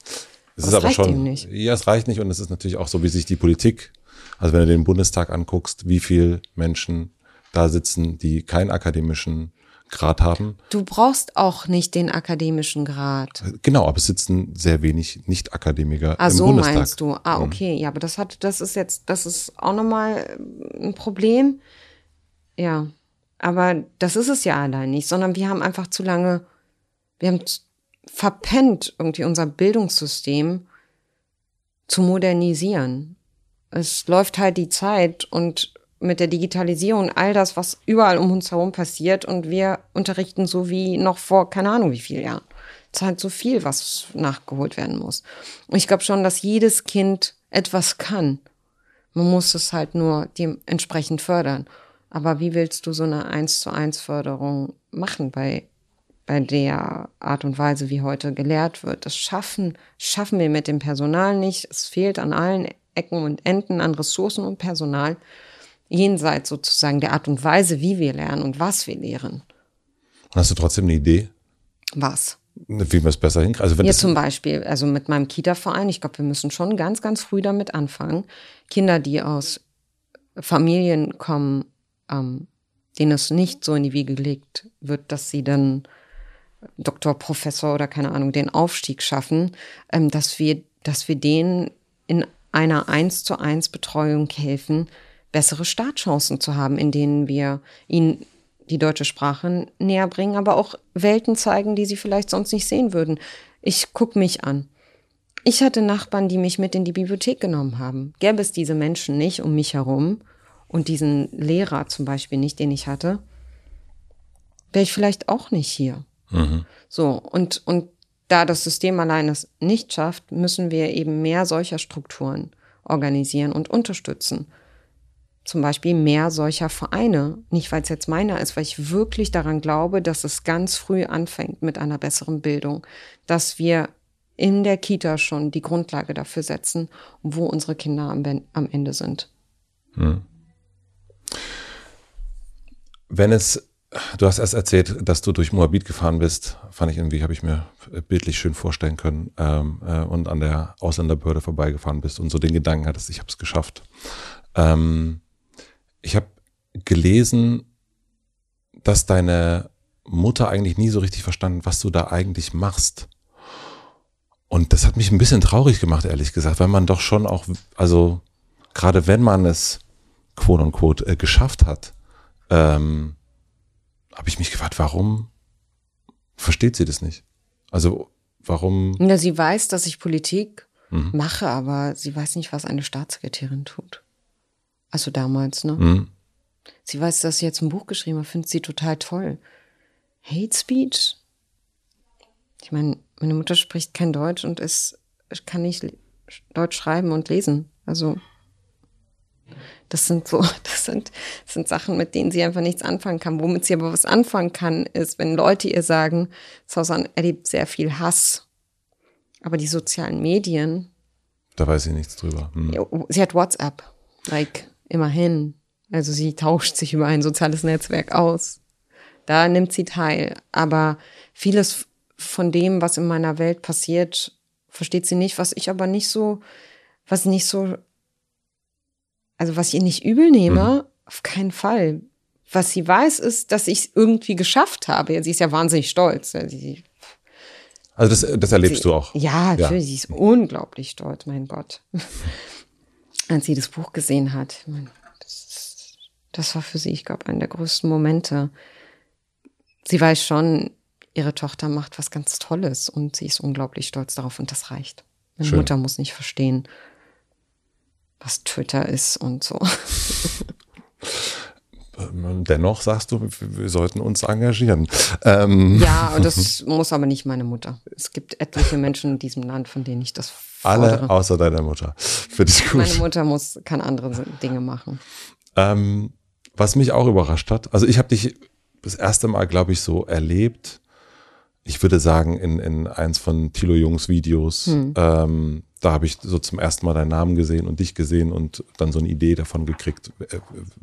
Es das ist aber reicht schon, nicht. ja, es reicht nicht und es ist natürlich auch so, wie sich die Politik, also wenn du den Bundestag anguckst, wie viel Menschen da sitzen, die keinen akademischen Grad haben. Du brauchst auch nicht den akademischen Grad. Genau, aber es sitzen sehr wenig Nicht-Akademiker Ah, im so Bundestag. meinst du. Ah, okay. Ja, aber das hat, das ist jetzt, das ist auch nochmal ein Problem. Ja. Aber das ist es ja allein nicht, sondern wir haben einfach zu lange, wir haben verpennt, irgendwie unser Bildungssystem zu modernisieren. Es läuft halt die Zeit und mit der Digitalisierung all das, was überall um uns herum passiert und wir unterrichten so wie noch vor keine Ahnung wie viel Jahren. Es ist halt so viel, was nachgeholt werden muss. Und ich glaube schon, dass jedes Kind etwas kann. Man muss es halt nur dementsprechend fördern. Aber wie willst du so eine eins zu eins Förderung machen bei, bei der Art und Weise, wie heute gelehrt wird? Das schaffen, schaffen wir mit dem Personal nicht. Es fehlt an allen Ecken und Enden an Ressourcen und Personal. jenseits sozusagen der Art und Weise, wie wir lernen und was wir lehren. Hast du trotzdem eine Idee? Was? Wie wir es besser hinkriegen? Also wenn das, zum Beispiel, also mit meinem Kita-Verein, ich glaube, wir müssen schon ganz, ganz früh damit anfangen. Kinder, die aus Familien kommen, ähm, denen es nicht so in die Wiege gelegt wird, dass sie dann Doktor, Professor oder keine Ahnung, den Aufstieg schaffen, ähm, dass wir, dass wir denen in einer eins zu eins Betreuung helfen, bessere Startchancen zu haben, in denen wir ihnen die deutsche Sprache näher bringen, aber auch Welten zeigen, die sie vielleicht sonst nicht sehen würden. Ich guck mich an. Ich hatte Nachbarn, die mich mit in die Bibliothek genommen haben. Gäbe es diese Menschen nicht um mich herum und diesen Lehrer zum Beispiel nicht, den ich hatte, wäre ich vielleicht auch nicht hier. So, und, und da das System allein es nicht schafft, müssen wir eben mehr solcher Strukturen organisieren und unterstützen. Zum Beispiel mehr solcher Vereine. Nicht, weil es jetzt meiner ist, weil ich wirklich daran glaube, dass es ganz früh anfängt mit einer besseren Bildung. Dass wir in der Kita schon die Grundlage dafür setzen, wo unsere Kinder am, am Ende sind. wenn es, du hast erst erzählt, dass du durch Moabit gefahren bist, fand ich irgendwie, habe ich mir bildlich schön vorstellen können, ähm, äh, und an der Ausländerbehörde vorbeigefahren bist und so den Gedanken hattest, ich habe es geschafft. Ähm, ich habe gelesen, dass deine Mutter eigentlich nie so richtig verstanden, was du da eigentlich machst. Und das hat mich ein bisschen traurig gemacht, ehrlich gesagt, weil man doch schon auch, also gerade wenn man es quote unquote äh, geschafft hat, ähm, habe ich mich gefragt, warum versteht sie das nicht? Also warum? Ja, sie weiß, dass ich Politik mache, aber sie weiß nicht, was eine Staatssekretärin tut. Also damals, ne? Hm, Sie weiß, dass sie jetzt ein Buch geschrieben hat, findet sie total toll. Hate Speech? Ich meine, meine Mutter spricht kein Deutsch und ist, kann nicht Deutsch schreiben und lesen. Also, das sind so, das sind, das sind Sachen, mit denen sie einfach nichts anfangen kann. Womit sie aber was anfangen kann, ist, wenn Leute ihr sagen, Susan erlebt sehr viel Hass. Aber die sozialen Medien, da weiß ich nichts drüber. Hm. ja, sie hat WhatsApp, like, immerhin. Also sie tauscht sich über ein soziales Netzwerk aus. Da nimmt sie teil. Aber vieles von dem, was in meiner Welt passiert, versteht sie nicht, was ich aber nicht so, was nicht so, also was ich ihr nicht übel nehme, auf keinen Fall. Was sie weiß, ist, dass ich es irgendwie geschafft habe. Sie ist ja wahnsinnig stolz. Sie, Also das, das erlebst sie, du auch. Ja, natürlich, sie ist unglaublich stolz, mein Gott. Als sie das Buch gesehen hat. Das, das war für sie, ich glaube, einer der größten Momente. Sie weiß schon, ihre Tochter macht was ganz Tolles und sie ist unglaublich stolz darauf und das reicht. Meine Schön. Mutter muss nicht verstehen, was Twitter ist und so. Ähm, Dennoch sagst du, wir sollten uns engagieren. Ähm, Ja, und das muss aber nicht meine Mutter. Es gibt etliche Menschen in diesem Land, von denen ich das fordere. alle außer deiner Mutter. Finde ich gut. Meine Mutter muss, kann andere Dinge machen. Ähm, was mich auch überrascht hat, also ich habe dich das erste Mal, glaube ich, so erlebt, ich würde sagen, in, in eins von Thilo Jungs Videos, ähm, da habe ich so zum ersten Mal deinen Namen gesehen und dich gesehen und dann so eine Idee davon gekriegt, wer,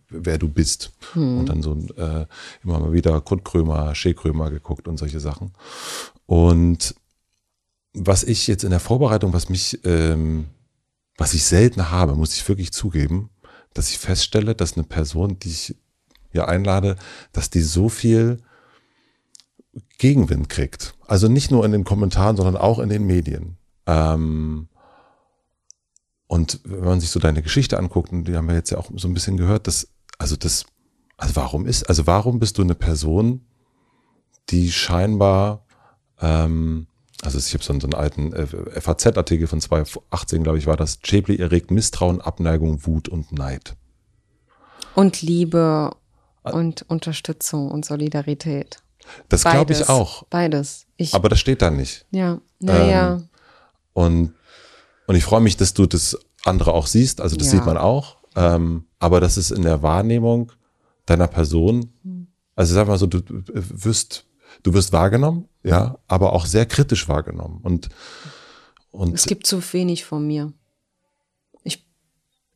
wer du bist. Und dann so äh, immer mal wieder Kurt Krömer, Shea Krömer geguckt und solche Sachen. Und was ich jetzt in der Vorbereitung, was mich, ähm, was ich selten habe, muss ich wirklich zugeben, dass ich feststelle, dass eine Person, die ich hier einlade, dass die so viel Gegenwind kriegt. Also nicht nur in den Kommentaren, sondern auch in den Medien. Ähm, und wenn man sich so deine Geschichte anguckt, und die haben wir jetzt ja auch so ein bisschen gehört, dass, also das, also warum ist, also warum bist du eine Person, die scheinbar, ähm, also ich habe so einen, so einen alten äh, FAZ-Artikel von 2018, glaube ich, war das, Chablis erregt Misstrauen, Abneigung, Wut und Neid. Und Liebe und Unterstützung und Solidarität. Das glaube ich auch. Beides. Ich, Aber das steht da nicht. ja, naja. Ähm, Und, und ich freue mich, dass du das andere auch siehst. Also das Ja. sieht man auch. Ähm, aber das ist in der Wahrnehmung deiner Person, also sag mal so, du, du wirst, du wirst wahrgenommen, ja, aber auch sehr kritisch wahrgenommen. Und, und es gibt zu wenig von mir. Ich,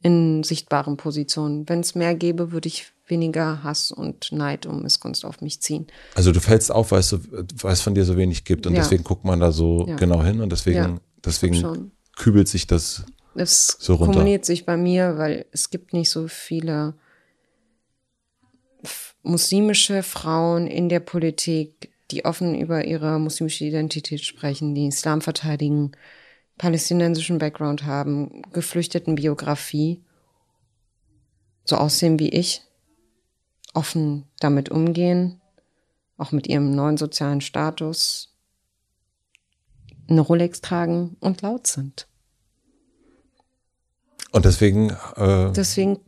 in sichtbaren Positionen. Wenn es mehr gäbe, würde ich weniger Hass und Neid und Missgunst auf mich ziehen. Also du fällst auf, weil es, so, weil es von dir so wenig gibt und ja. deswegen guckt man da so ja. genau hin und deswegen, ja, deswegen kübelt sich das es so runter. Es kumuliert sich bei mir, weil es gibt nicht so viele muslimische Frauen in der Politik, die offen über ihre muslimische Identität sprechen, die Islam verteidigen, palästinensischen Background haben, geflüchteten Biografie, so aussehen wie ich, offen damit umgehen, auch mit ihrem neuen sozialen Status, eine Rolex tragen und laut sind. Und deswegen. Äh deswegen,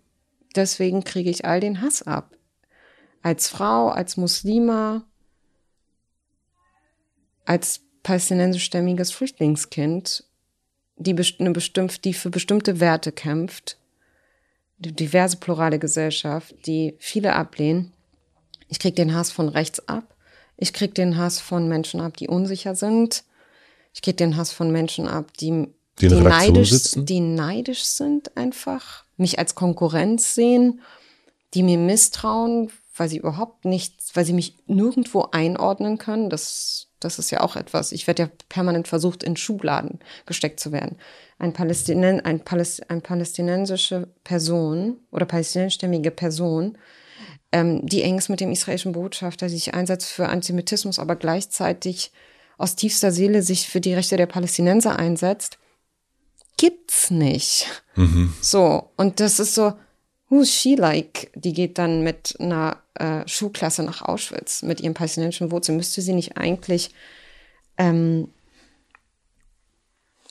deswegen kriege ich all den Hass ab. Als Frau, als Muslima, als palästinensischstämmiges Flüchtlingskind die, eine bestimmt, die für bestimmte Werte kämpft, die diverse plurale Gesellschaft, die viele ablehnen. Ich krieg den Hass von rechts ab. Ich krieg den Hass von Menschen ab, die unsicher sind. Ich krieg den Hass von Menschen ab, die, die, die neidisch, die neidisch sind einfach, mich als Konkurrenz sehen, die mir misstrauen, weil sie überhaupt nichts, weil sie mich nirgendwo einordnen können. Das das ist ja auch etwas. Ich werde ja permanent versucht, in Schubladen gesteckt zu werden. Ein, Palästinen, ein, Paläst, ein palästinensische Person oder palästinensischstämmige Person, ähm, die eng ist mit dem israelischen Botschafter, sich einsetzt für Antisemitismus, aber gleichzeitig aus tiefster Seele sich für die Rechte der Palästinenser einsetzt, gibt's nicht. Mhm. So. Und das ist so, who's she like? Die geht dann mit einer äh, Schulklasse nach Auschwitz mit ihren palästinensischen Wurzeln. Müsste sie nicht eigentlich ähm,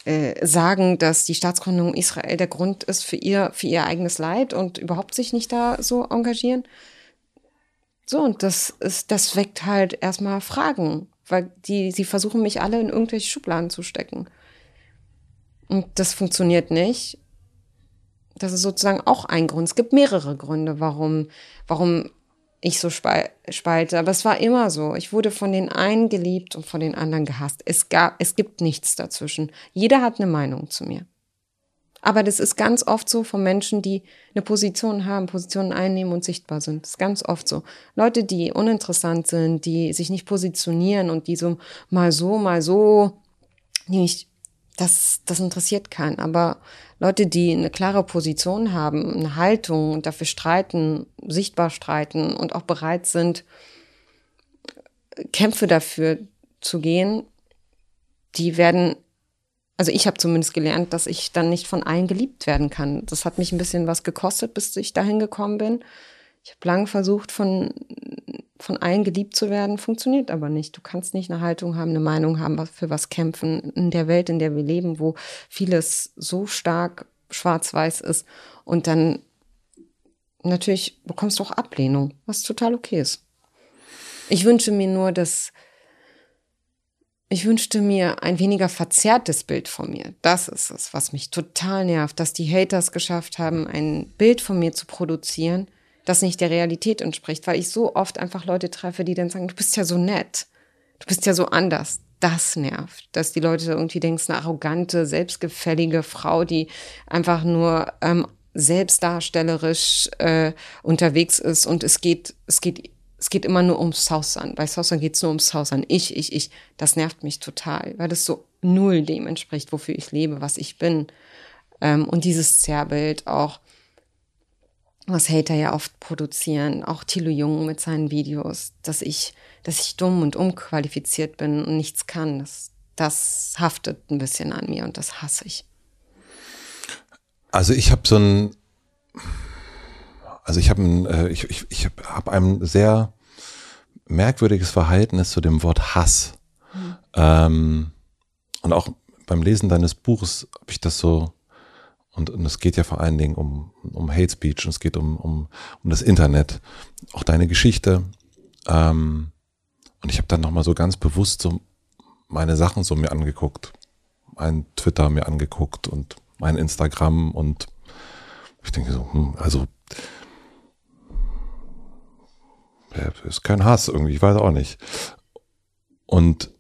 äh, sagen, dass die Staatsgründung Israel der Grund ist für ihr, für ihr eigenes Leid und überhaupt sich nicht da so engagieren? So, und das ist, das weckt halt erstmal Fragen, weil die, sie versuchen mich alle in irgendwelche Schubladen zu stecken. Und das funktioniert nicht. Das ist sozusagen auch ein Grund. Es gibt mehrere Gründe, warum, warum ich so spalte. Aber es war immer so. Ich wurde von den einen geliebt und von den anderen gehasst. Es gab, es gibt nichts dazwischen. Jeder hat eine Meinung zu mir. Aber das ist ganz oft so von Menschen, die eine Position haben, Positionen einnehmen und sichtbar sind. Das ist ganz oft so. Leute, die uninteressant sind, die sich nicht positionieren und die so mal so, mal so, nicht, das, das interessiert keinen. Aber Leute, die eine klare Position haben, eine Haltung und dafür streiten, sichtbar streiten und auch bereit sind, Kämpfe dafür zu gehen, die werden, also ich habe zumindest gelernt, dass ich dann nicht von allen geliebt werden kann. Das hat mich ein bisschen was gekostet, bis ich dahin gekommen bin. Ich habe lange versucht, von, von allen geliebt zu werden, funktioniert aber nicht. Du kannst nicht eine Haltung haben, eine Meinung haben, für was kämpfen. In der Welt, in der wir leben, wo vieles so stark schwarz-weiß ist und dann natürlich bekommst du auch Ablehnung, was total okay ist. Ich wünsche mir nur, dass ich wünschte mir ein weniger verzerrtes Bild von mir. Das ist es, was mich total nervt, dass die Haters geschafft haben, ein Bild von mir zu produzieren, das nicht der Realität entspricht, weil ich so oft einfach Leute treffe, die dann sagen, du bist ja so nett, du bist ja so anders. Das nervt, dass die Leute irgendwie denken, eine arrogante, selbstgefällige Frau, die einfach nur ähm, selbstdarstellerisch äh, unterwegs ist und es geht, es geht, es geht immer nur ums Sausan. Bei Sausan geht es nur ums Sausan. Ich, ich, ich. Das nervt mich total, weil das so null dem entspricht, wofür ich lebe, was ich bin. Ähm, und dieses Zerrbild auch was Hater ja oft produzieren, auch Thilo Jung mit seinen Videos, dass ich, dass ich dumm und unqualifiziert bin und nichts kann, das, das haftet ein bisschen an mir und das hasse ich. Also ich habe so ein, also ich habe ein, äh, ich, ich, ich hab ein sehr merkwürdiges Verhältnis zu dem Wort Hass. Mhm. Ähm, und auch beim Lesen deines Buches habe ich das so und, und es geht ja vor allen Dingen um, um Hate Speech und es geht um, um, um das Internet, auch deine Geschichte. Ähm, und ich habe dann nochmal so ganz bewusst so meine Sachen so mir angeguckt. Mein Twitter mir angeguckt und mein Instagram und ich denke so, hm, also ist kein Hass irgendwie, ich weiß auch nicht. Und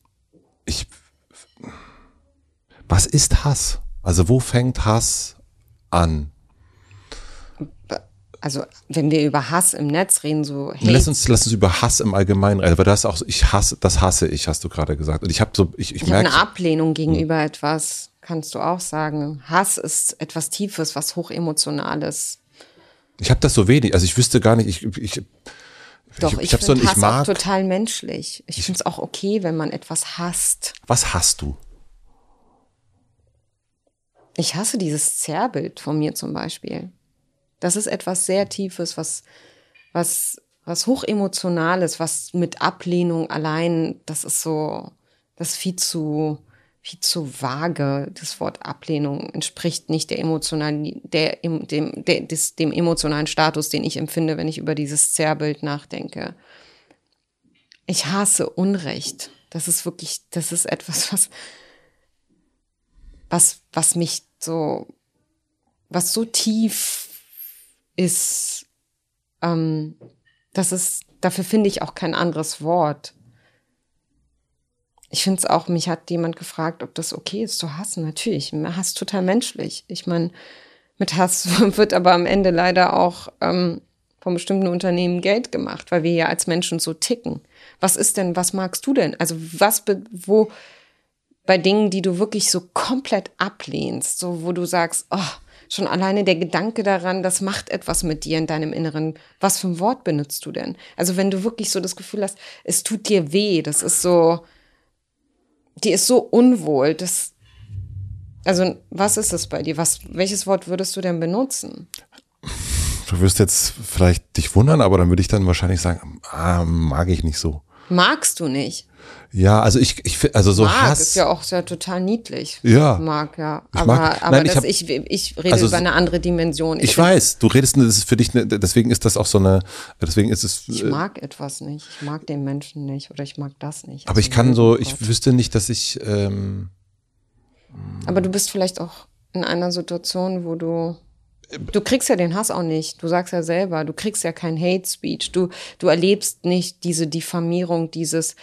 ich, was ist Hass? Also wo fängt Hass an? also wenn wir über Hass im Netz reden, so Hate. Lass uns, lass uns über Hass im Allgemeinen reden, weil das auch, ich hasse, das hasse ich, hast du gerade gesagt. Und ich habe so, ich, ich, ich merke. eine Ablehnung gegenüber hm. etwas, kannst du auch sagen. Hass ist etwas Tiefes, was hochemotionales. Ich habe das so wenig, also ich wüsste gar nicht, ich, ich doch, ich, ich, ich finde so, Hass mag, auch total menschlich. Ich, ich finde es auch okay, wenn man etwas hasst. Was hast du? Ich hasse dieses Zerrbild von mir zum Beispiel. Das ist etwas sehr Tiefes, was, was, was hochemotionales, was mit Ablehnung allein, das ist so, das ist viel zu, viel zu vage. Das Wort Ablehnung entspricht nicht der emotionalen, der, dem, der, des, dem emotionalen Status, den ich empfinde, wenn ich über dieses Zerrbild nachdenke. Ich hasse Unrecht. Das ist wirklich, das ist etwas, was, was, was mich so, was so tief ist, ähm, das ist, dafür finde ich auch kein anderes Wort. Ich finde es auch, mich hat jemand gefragt, ob das okay ist zu hassen. Natürlich, Hass total menschlich. Ich meine, mit Hass wird aber am Ende leider auch ähm, von bestimmten Unternehmen Geld gemacht, weil wir ja als Menschen so ticken. Was ist denn, was magst du denn? Also was, wo, bei Dingen, die du wirklich so komplett ablehnst, so wo du sagst, oh, Schon alleine der Gedanke daran, das macht etwas mit dir in deinem Inneren. Was für ein Wort benutzt du denn? Also wenn du wirklich so das Gefühl hast, es tut dir weh, das ist so, die ist so unwohl, das, also was ist das bei dir? Was, welches Wort würdest du denn benutzen? Du wirst jetzt vielleicht dich wundern, aber dann würde ich dann wahrscheinlich sagen, ah, mag ich nicht so. Magst du nicht? Ja, also ich, ich also so Mark Hass. ist ja auch sehr total niedlich. Ja. Mark, ja. Ich aber, mag, aber nein, ich, hab, ich, ich, rede also, über eine andere Dimension. Ich, ich weiß, du redest, das ist für dich, eine, deswegen ist das auch so eine, deswegen ist es. Ich äh, mag etwas nicht. Ich mag den Menschen nicht oder ich mag das nicht. Aber also ich kann so, ich wüsste nicht, dass ich. Ähm, aber du bist vielleicht auch in einer Situation, wo du Du kriegst ja den Hass auch nicht. Du sagst ja selber, du kriegst ja kein Hate Speech. Du, du erlebst nicht diese Diffamierung, dieses,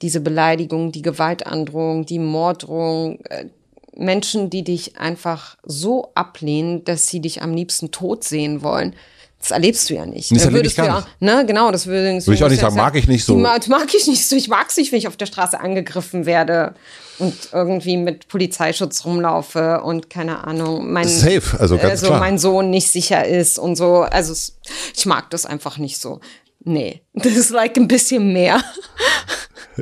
diese Beleidigung, die Gewaltandrohung, die Morddrohung. Äh, Menschen, die dich einfach so ablehnen, dass sie dich am liebsten tot sehen wollen. Das erlebst du ja nicht. Das da würdest du ja, ne, genau, das würde, würde ich auch nicht sagen, mag ich nicht so. Mag, mag ich nicht so. Ich mag es nicht, wenn ich auf der Straße angegriffen werde und irgendwie mit Polizeischutz rumlaufe und keine Ahnung, mein, Safe, also ganz also klar. mein Sohn nicht sicher ist und so. Also ich mag das einfach nicht so. Nee, das ist like ein bisschen mehr.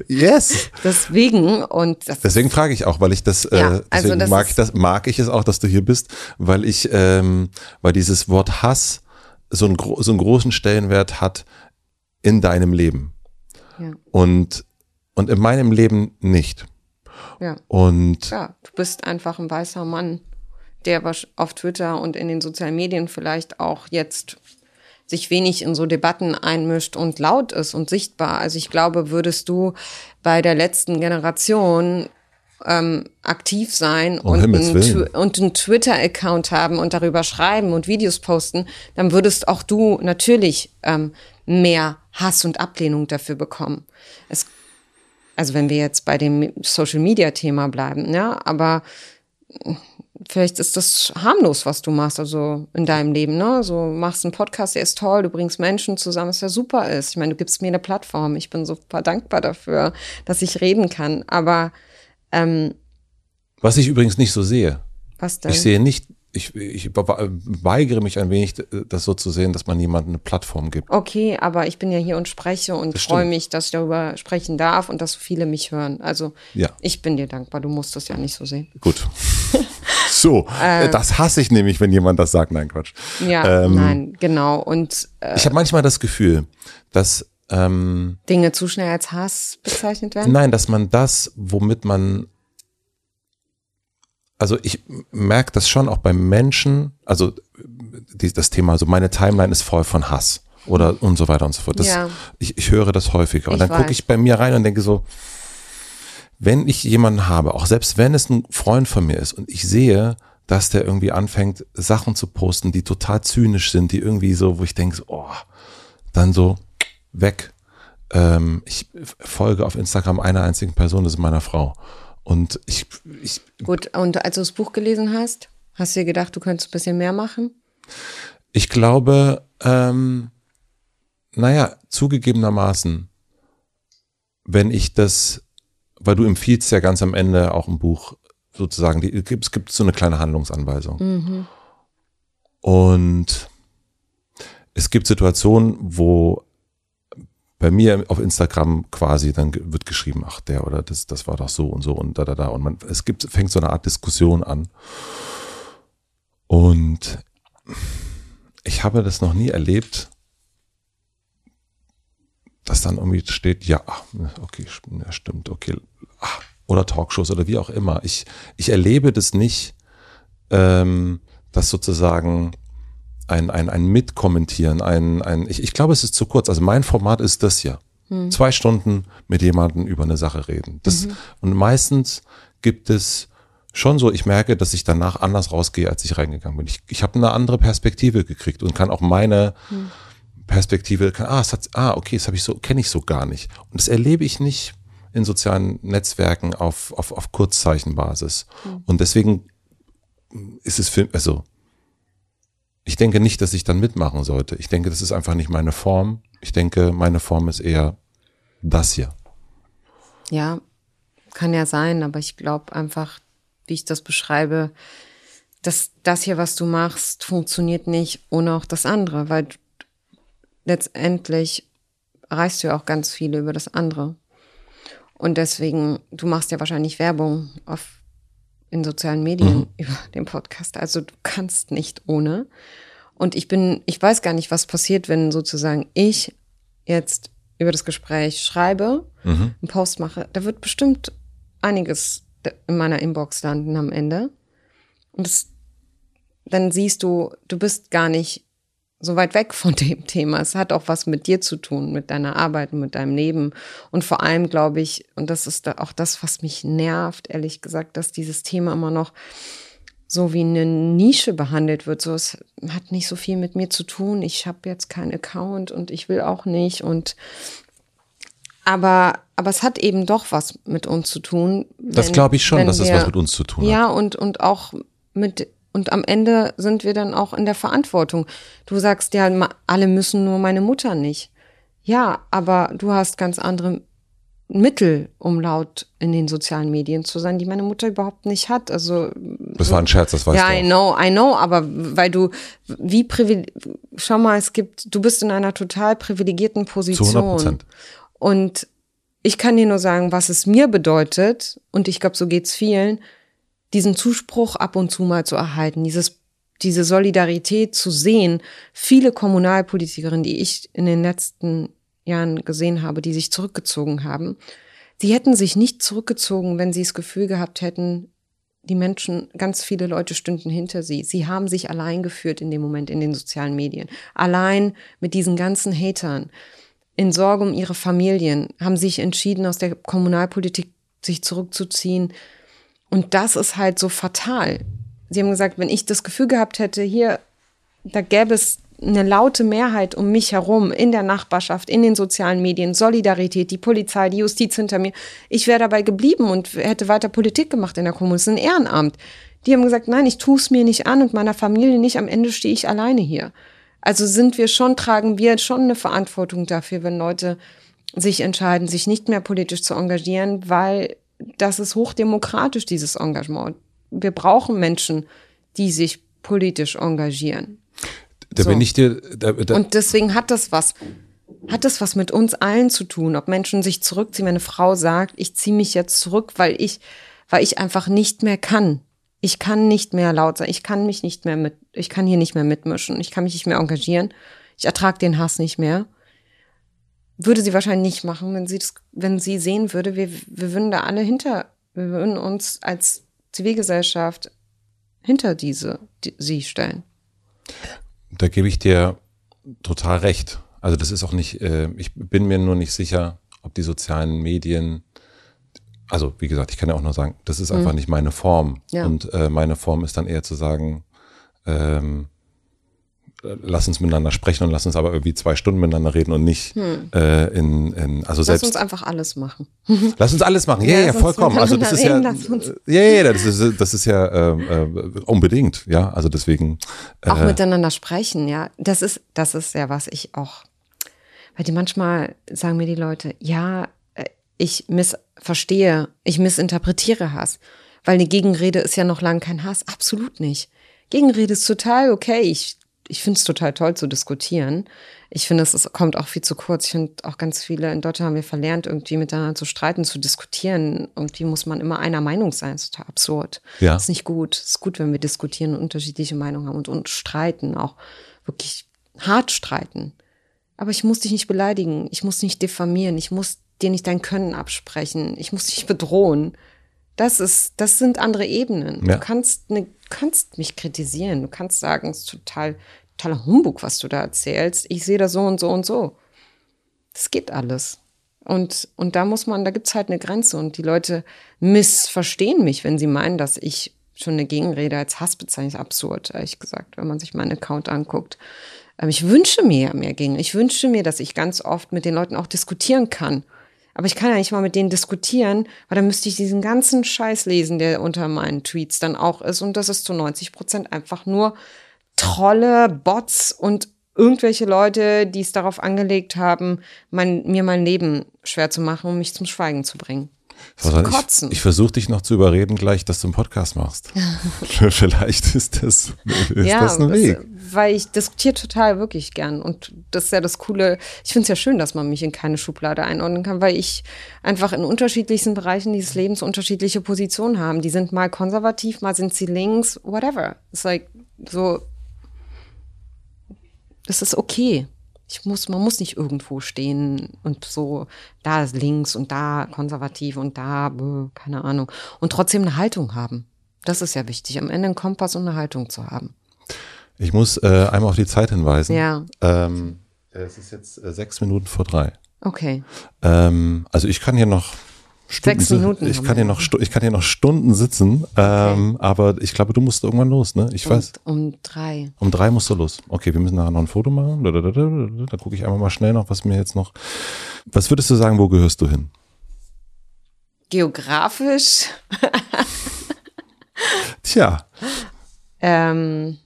Yes. Deswegen und deswegen frage ich auch, weil ich das, äh, ja, äh, deswegen also das mag ich das, mag ich es auch, dass du hier bist, weil ich, ähm, weil dieses Wort Hass so einen, so einen großen Stellenwert hat in deinem Leben. Ja. Und, und in meinem Leben nicht. Ja. Und ja, du bist einfach ein weißer Mann, der auf Twitter und in den sozialen Medien vielleicht auch jetzt sich wenig in so Debatten einmischt und laut ist und sichtbar. Also ich glaube, würdest du bei der letzten Generation ähm, aktiv sein um und, ein, und einen Twitter-Account haben und darüber schreiben und Videos posten, dann würdest auch du natürlich ähm, mehr Hass und Ablehnung dafür bekommen. Es, also wenn wir jetzt bei dem Social-Media-Thema bleiben, ja, aber vielleicht ist das harmlos, was du machst, also in deinem Leben, ne? So machst einen Podcast, der ist toll, du bringst Menschen zusammen, was ja super ist. Ich meine, du gibst mir eine Plattform. Ich bin super dankbar dafür, dass ich reden kann. Aber ähm, Was ich übrigens nicht so sehe. Was denn? Ich sehe nicht, ich, ich weigere mich ein wenig, das so zu sehen, dass man jemandem eine Plattform gibt. Okay, aber ich bin ja hier und spreche und freue mich, dass ich darüber sprechen darf und dass so viele mich hören. Also ja. ich bin dir dankbar, du musst das ja nicht so sehen. Gut. so, äh, das hasse ich nämlich, wenn jemand das sagt. Nein, Quatsch. Ja, ähm, nein, genau. Und äh, ich habe manchmal das Gefühl, dass ähm, Dinge zu schnell als Hass bezeichnet werden? Nein, dass man das, womit man also ich merke das schon auch bei Menschen, also die, das Thema, also meine Timeline ist voll von Hass oder und so weiter und so fort. Das, ja. ich, ich höre das häufiger. Und dann gucke ich bei mir rein und denke so, wenn ich jemanden habe, auch selbst wenn es ein Freund von mir ist und ich sehe, dass der irgendwie anfängt, Sachen zu posten, die total zynisch sind, die irgendwie so, wo ich denke, oh, dann so, weg. Ähm, ich folge auf Instagram einer einzigen Person, das ist meiner Frau. Und ich, ich. Gut, und als du das Buch gelesen hast, hast du dir gedacht, du könntest ein bisschen mehr machen? Ich glaube, ähm, naja, zugegebenermaßen, wenn ich das, weil du empfiehlst ja ganz am Ende auch im Buch sozusagen, die, es gibt so eine kleine Handlungsanweisung. Mhm. Und es gibt Situationen, wo bei mir auf Instagram quasi dann wird geschrieben, ach der oder das, das war doch so und so und da da da und man es gibt fängt so eine Art Diskussion an und ich habe das noch nie erlebt, dass dann irgendwie steht, ja, okay, ja, stimmt, okay, ach, oder Talkshows oder wie auch immer. Ich, ich erlebe das nicht, ähm, dass sozusagen ein, ein, ein Mitkommentieren, ein, ein ich, ich glaube, es ist zu kurz. Also mein Format ist das ja. Hm. Zwei Stunden mit jemandem über eine Sache reden. Das, mhm. Und meistens gibt es schon so, ich merke, dass ich danach anders rausgehe, als ich reingegangen bin. Ich, ich habe eine andere Perspektive gekriegt und kann auch meine hm. Perspektive, kann, ah, es hat, ah, okay, das habe ich so, kenne ich so gar nicht. Und das erlebe ich nicht in sozialen Netzwerken auf, auf, auf Kurzzeichenbasis. Hm. Und deswegen ist es für, also ich denke nicht, dass ich dann mitmachen sollte. Ich denke, das ist einfach nicht meine Form. Ich denke, meine Form ist eher das hier. Ja, kann ja sein, aber ich glaube einfach, wie ich das beschreibe, dass das hier, was du machst, funktioniert nicht ohne auch das andere, weil letztendlich erreichst du ja auch ganz viele über das andere. Und deswegen, du machst ja wahrscheinlich Werbung auf in sozialen Medien mhm. über den Podcast. Also du kannst nicht ohne. Und ich bin, ich weiß gar nicht, was passiert, wenn sozusagen ich jetzt über das Gespräch schreibe, mhm. einen Post mache. Da wird bestimmt einiges in meiner Inbox landen am Ende. Und das, dann siehst du, du bist gar nicht so weit weg von dem Thema. Es hat auch was mit dir zu tun, mit deiner Arbeit, mit deinem Leben. Und vor allem glaube ich, und das ist auch das, was mich nervt, ehrlich gesagt, dass dieses Thema immer noch so wie eine Nische behandelt wird. So, es hat nicht so viel mit mir zu tun. Ich habe jetzt keinen Account und ich will auch nicht. Und aber, aber es hat eben doch was mit uns zu tun. Wenn, das glaube ich schon, dass es was mit uns zu tun hat. Ja, und, und auch mit und am Ende sind wir dann auch in der Verantwortung. Du sagst ja, alle müssen nur meine Mutter nicht. Ja, aber du hast ganz andere Mittel, um laut in den sozialen Medien zu sein, die meine Mutter überhaupt nicht hat. Also das war ein Scherz, das weißt ja, du. Ja, I know, I know, aber weil du wie privileg schau mal, es gibt, du bist in einer total privilegierten Position. Zu 100 Prozent. Und ich kann dir nur sagen, was es mir bedeutet, und ich glaube, so geht's vielen, diesen Zuspruch ab und zu mal zu erhalten, dieses, diese Solidarität zu sehen. Viele Kommunalpolitikerinnen, die ich in den letzten Jahren gesehen habe, die sich zurückgezogen haben, sie hätten sich nicht zurückgezogen, wenn sie das Gefühl gehabt hätten, die Menschen, ganz viele Leute stünden hinter sie. Sie haben sich allein geführt in dem Moment in den sozialen Medien. Allein mit diesen ganzen Hatern. In Sorge um ihre Familien haben sich entschieden, aus der Kommunalpolitik sich zurückzuziehen, und das ist halt so fatal. Sie haben gesagt, wenn ich das Gefühl gehabt hätte, hier, da gäbe es eine laute Mehrheit um mich herum, in der Nachbarschaft, in den sozialen Medien, Solidarität, die Polizei, die Justiz hinter mir. Ich wäre dabei geblieben und hätte weiter Politik gemacht in der Kommune. Das ist ein Ehrenamt. Die haben gesagt, nein, ich tue es mir nicht an und meiner Familie nicht. Am Ende stehe ich alleine hier. Also sind wir schon, tragen wir schon eine Verantwortung dafür, wenn Leute sich entscheiden, sich nicht mehr politisch zu engagieren, weil das ist hochdemokratisch, dieses Engagement. Wir brauchen Menschen, die sich politisch engagieren. Da so. bin ich dir. Da, da. Und deswegen hat das was, hat das was mit uns allen zu tun, ob Menschen sich zurückziehen. Wenn eine Frau sagt, ich ziehe mich jetzt zurück, weil ich, weil ich einfach nicht mehr kann. Ich kann nicht mehr laut sein. Ich kann mich nicht mehr mit, ich kann hier nicht mehr mitmischen. Ich kann mich nicht mehr engagieren. Ich ertrage den Hass nicht mehr würde sie wahrscheinlich nicht machen, wenn sie das, wenn sie sehen würde, wir, wir würden da alle hinter, wir würden uns als Zivilgesellschaft hinter diese, die, sie stellen. Da gebe ich dir total recht. Also das ist auch nicht, äh, ich bin mir nur nicht sicher, ob die sozialen Medien, also wie gesagt, ich kann ja auch nur sagen, das ist einfach mhm. nicht meine Form. Ja. Und äh, meine Form ist dann eher zu sagen, ähm, äh, lass uns miteinander sprechen und lass uns aber irgendwie zwei Stunden miteinander reden und nicht hm. äh, in, in, also selbst. Lass uns einfach alles machen. Lass uns alles machen, ja, ja, ja vollkommen. Also das ist ja, ja, ja, das ist, das ist ja äh, äh, unbedingt, ja, also deswegen. Äh, auch miteinander sprechen, ja, das ist, das ist ja was ich auch, weil die manchmal sagen mir die Leute, ja, äh, ich missverstehe, ich missinterpretiere Hass, weil eine Gegenrede ist ja noch lange kein Hass, absolut nicht. Gegenrede ist total okay. Ich ich finde es total toll zu diskutieren. Ich finde, es kommt auch viel zu kurz. Ich finde auch ganz viele in Deutschland haben wir verlernt, irgendwie miteinander zu streiten, zu diskutieren. Irgendwie muss man immer einer Meinung sein. Das ist total absurd. Ja. Das ist nicht gut. Es ist gut, wenn wir diskutieren und unterschiedliche Meinungen haben und, und streiten, auch wirklich hart streiten. Aber ich muss dich nicht beleidigen. Ich muss nicht diffamieren. Ich muss dir nicht dein Können absprechen. Ich muss dich bedrohen. Das ist, das sind andere Ebenen. Ja. Du kannst, ne, kannst mich kritisieren. Du kannst sagen, es ist total totaler Humbug, was du da erzählst. Ich sehe das so und so und so. Das geht alles. Und, und da muss man, da gibt es halt eine Grenze. Und die Leute missverstehen mich, wenn sie meinen, dass ich schon eine Gegenrede als Hass bezeichne. Absurd, ehrlich gesagt, wenn man sich meinen Account anguckt. Ähm, ich wünsche mir mehr Gegen. Ich wünsche mir, dass ich ganz oft mit den Leuten auch diskutieren kann. Aber ich kann ja nicht mal mit denen diskutieren, weil dann müsste ich diesen ganzen Scheiß lesen, der unter meinen Tweets dann auch ist. Und das ist zu 90 Prozent einfach nur Trolle, Bots und irgendwelche Leute, die es darauf angelegt haben, mein, mir mein Leben schwer zu machen, um mich zum Schweigen zu bringen. Zu kotzen. Ich, ich versuche dich noch zu überreden, gleich, dass du einen Podcast machst. Vielleicht ist das, ist ja, das ein Weg. Weil ich diskutiere total wirklich gern. Und das ist ja das Coole. Ich finde es ja schön, dass man mich in keine Schublade einordnen kann, weil ich einfach in unterschiedlichsten Bereichen dieses Lebens unterschiedliche Positionen habe. Die sind mal konservativ, mal sind sie links, whatever. It's like so das ist okay. Ich muss, man muss nicht irgendwo stehen und so, da ist links und da konservativ und da, keine Ahnung. Und trotzdem eine Haltung haben. Das ist ja wichtig, am Ende einen Kompass und eine Haltung zu haben. Ich muss äh, einmal auf die Zeit hinweisen. Ja. Ähm, es ist jetzt äh, sechs Minuten vor drei. Okay. Ähm, also ich kann hier noch Stunden, Sechs Minuten. Ich kann hier noch, ich kann hier noch Stunden sitzen, okay. ähm, aber ich glaube, du musst irgendwann los, ne? Ich weiß. Um drei. Um drei musst du los. Okay, wir müssen nachher noch ein Foto machen. Da, da, da, da gucke ich einmal mal schnell noch, was mir jetzt noch. Was würdest du sagen, wo gehörst du hin? Geografisch. Tja. Ähm,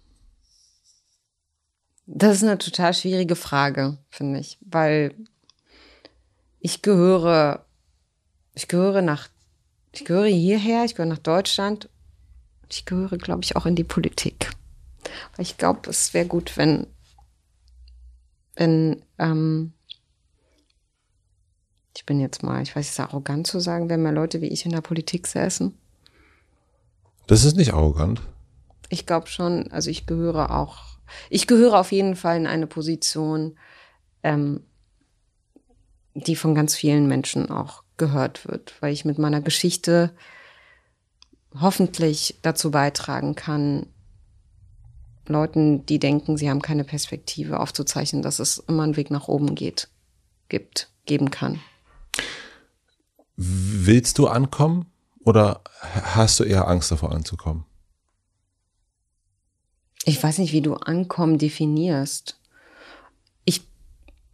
das ist eine total schwierige Frage, finde ich, weil ich gehöre ich gehöre nach, ich gehöre hierher, ich gehöre nach Deutschland. Ich gehöre, glaube ich, auch in die Politik. Weil ich glaube, es wäre gut, wenn, wenn, ähm, ich bin jetzt mal, ich weiß, es ist arrogant zu sagen, wenn mehr Leute wie ich in der Politik säßen. Das ist nicht arrogant. Ich glaube schon, also ich gehöre auch, ich gehöre auf jeden Fall in eine Position, ähm, die von ganz vielen Menschen auch gehört wird, weil ich mit meiner Geschichte hoffentlich dazu beitragen kann, Leuten, die denken, sie haben keine Perspektive, aufzuzeichnen, dass es immer einen Weg nach oben geht, gibt, geben kann. Willst du ankommen oder hast du eher Angst davor anzukommen? Ich weiß nicht, wie du ankommen definierst. Ich,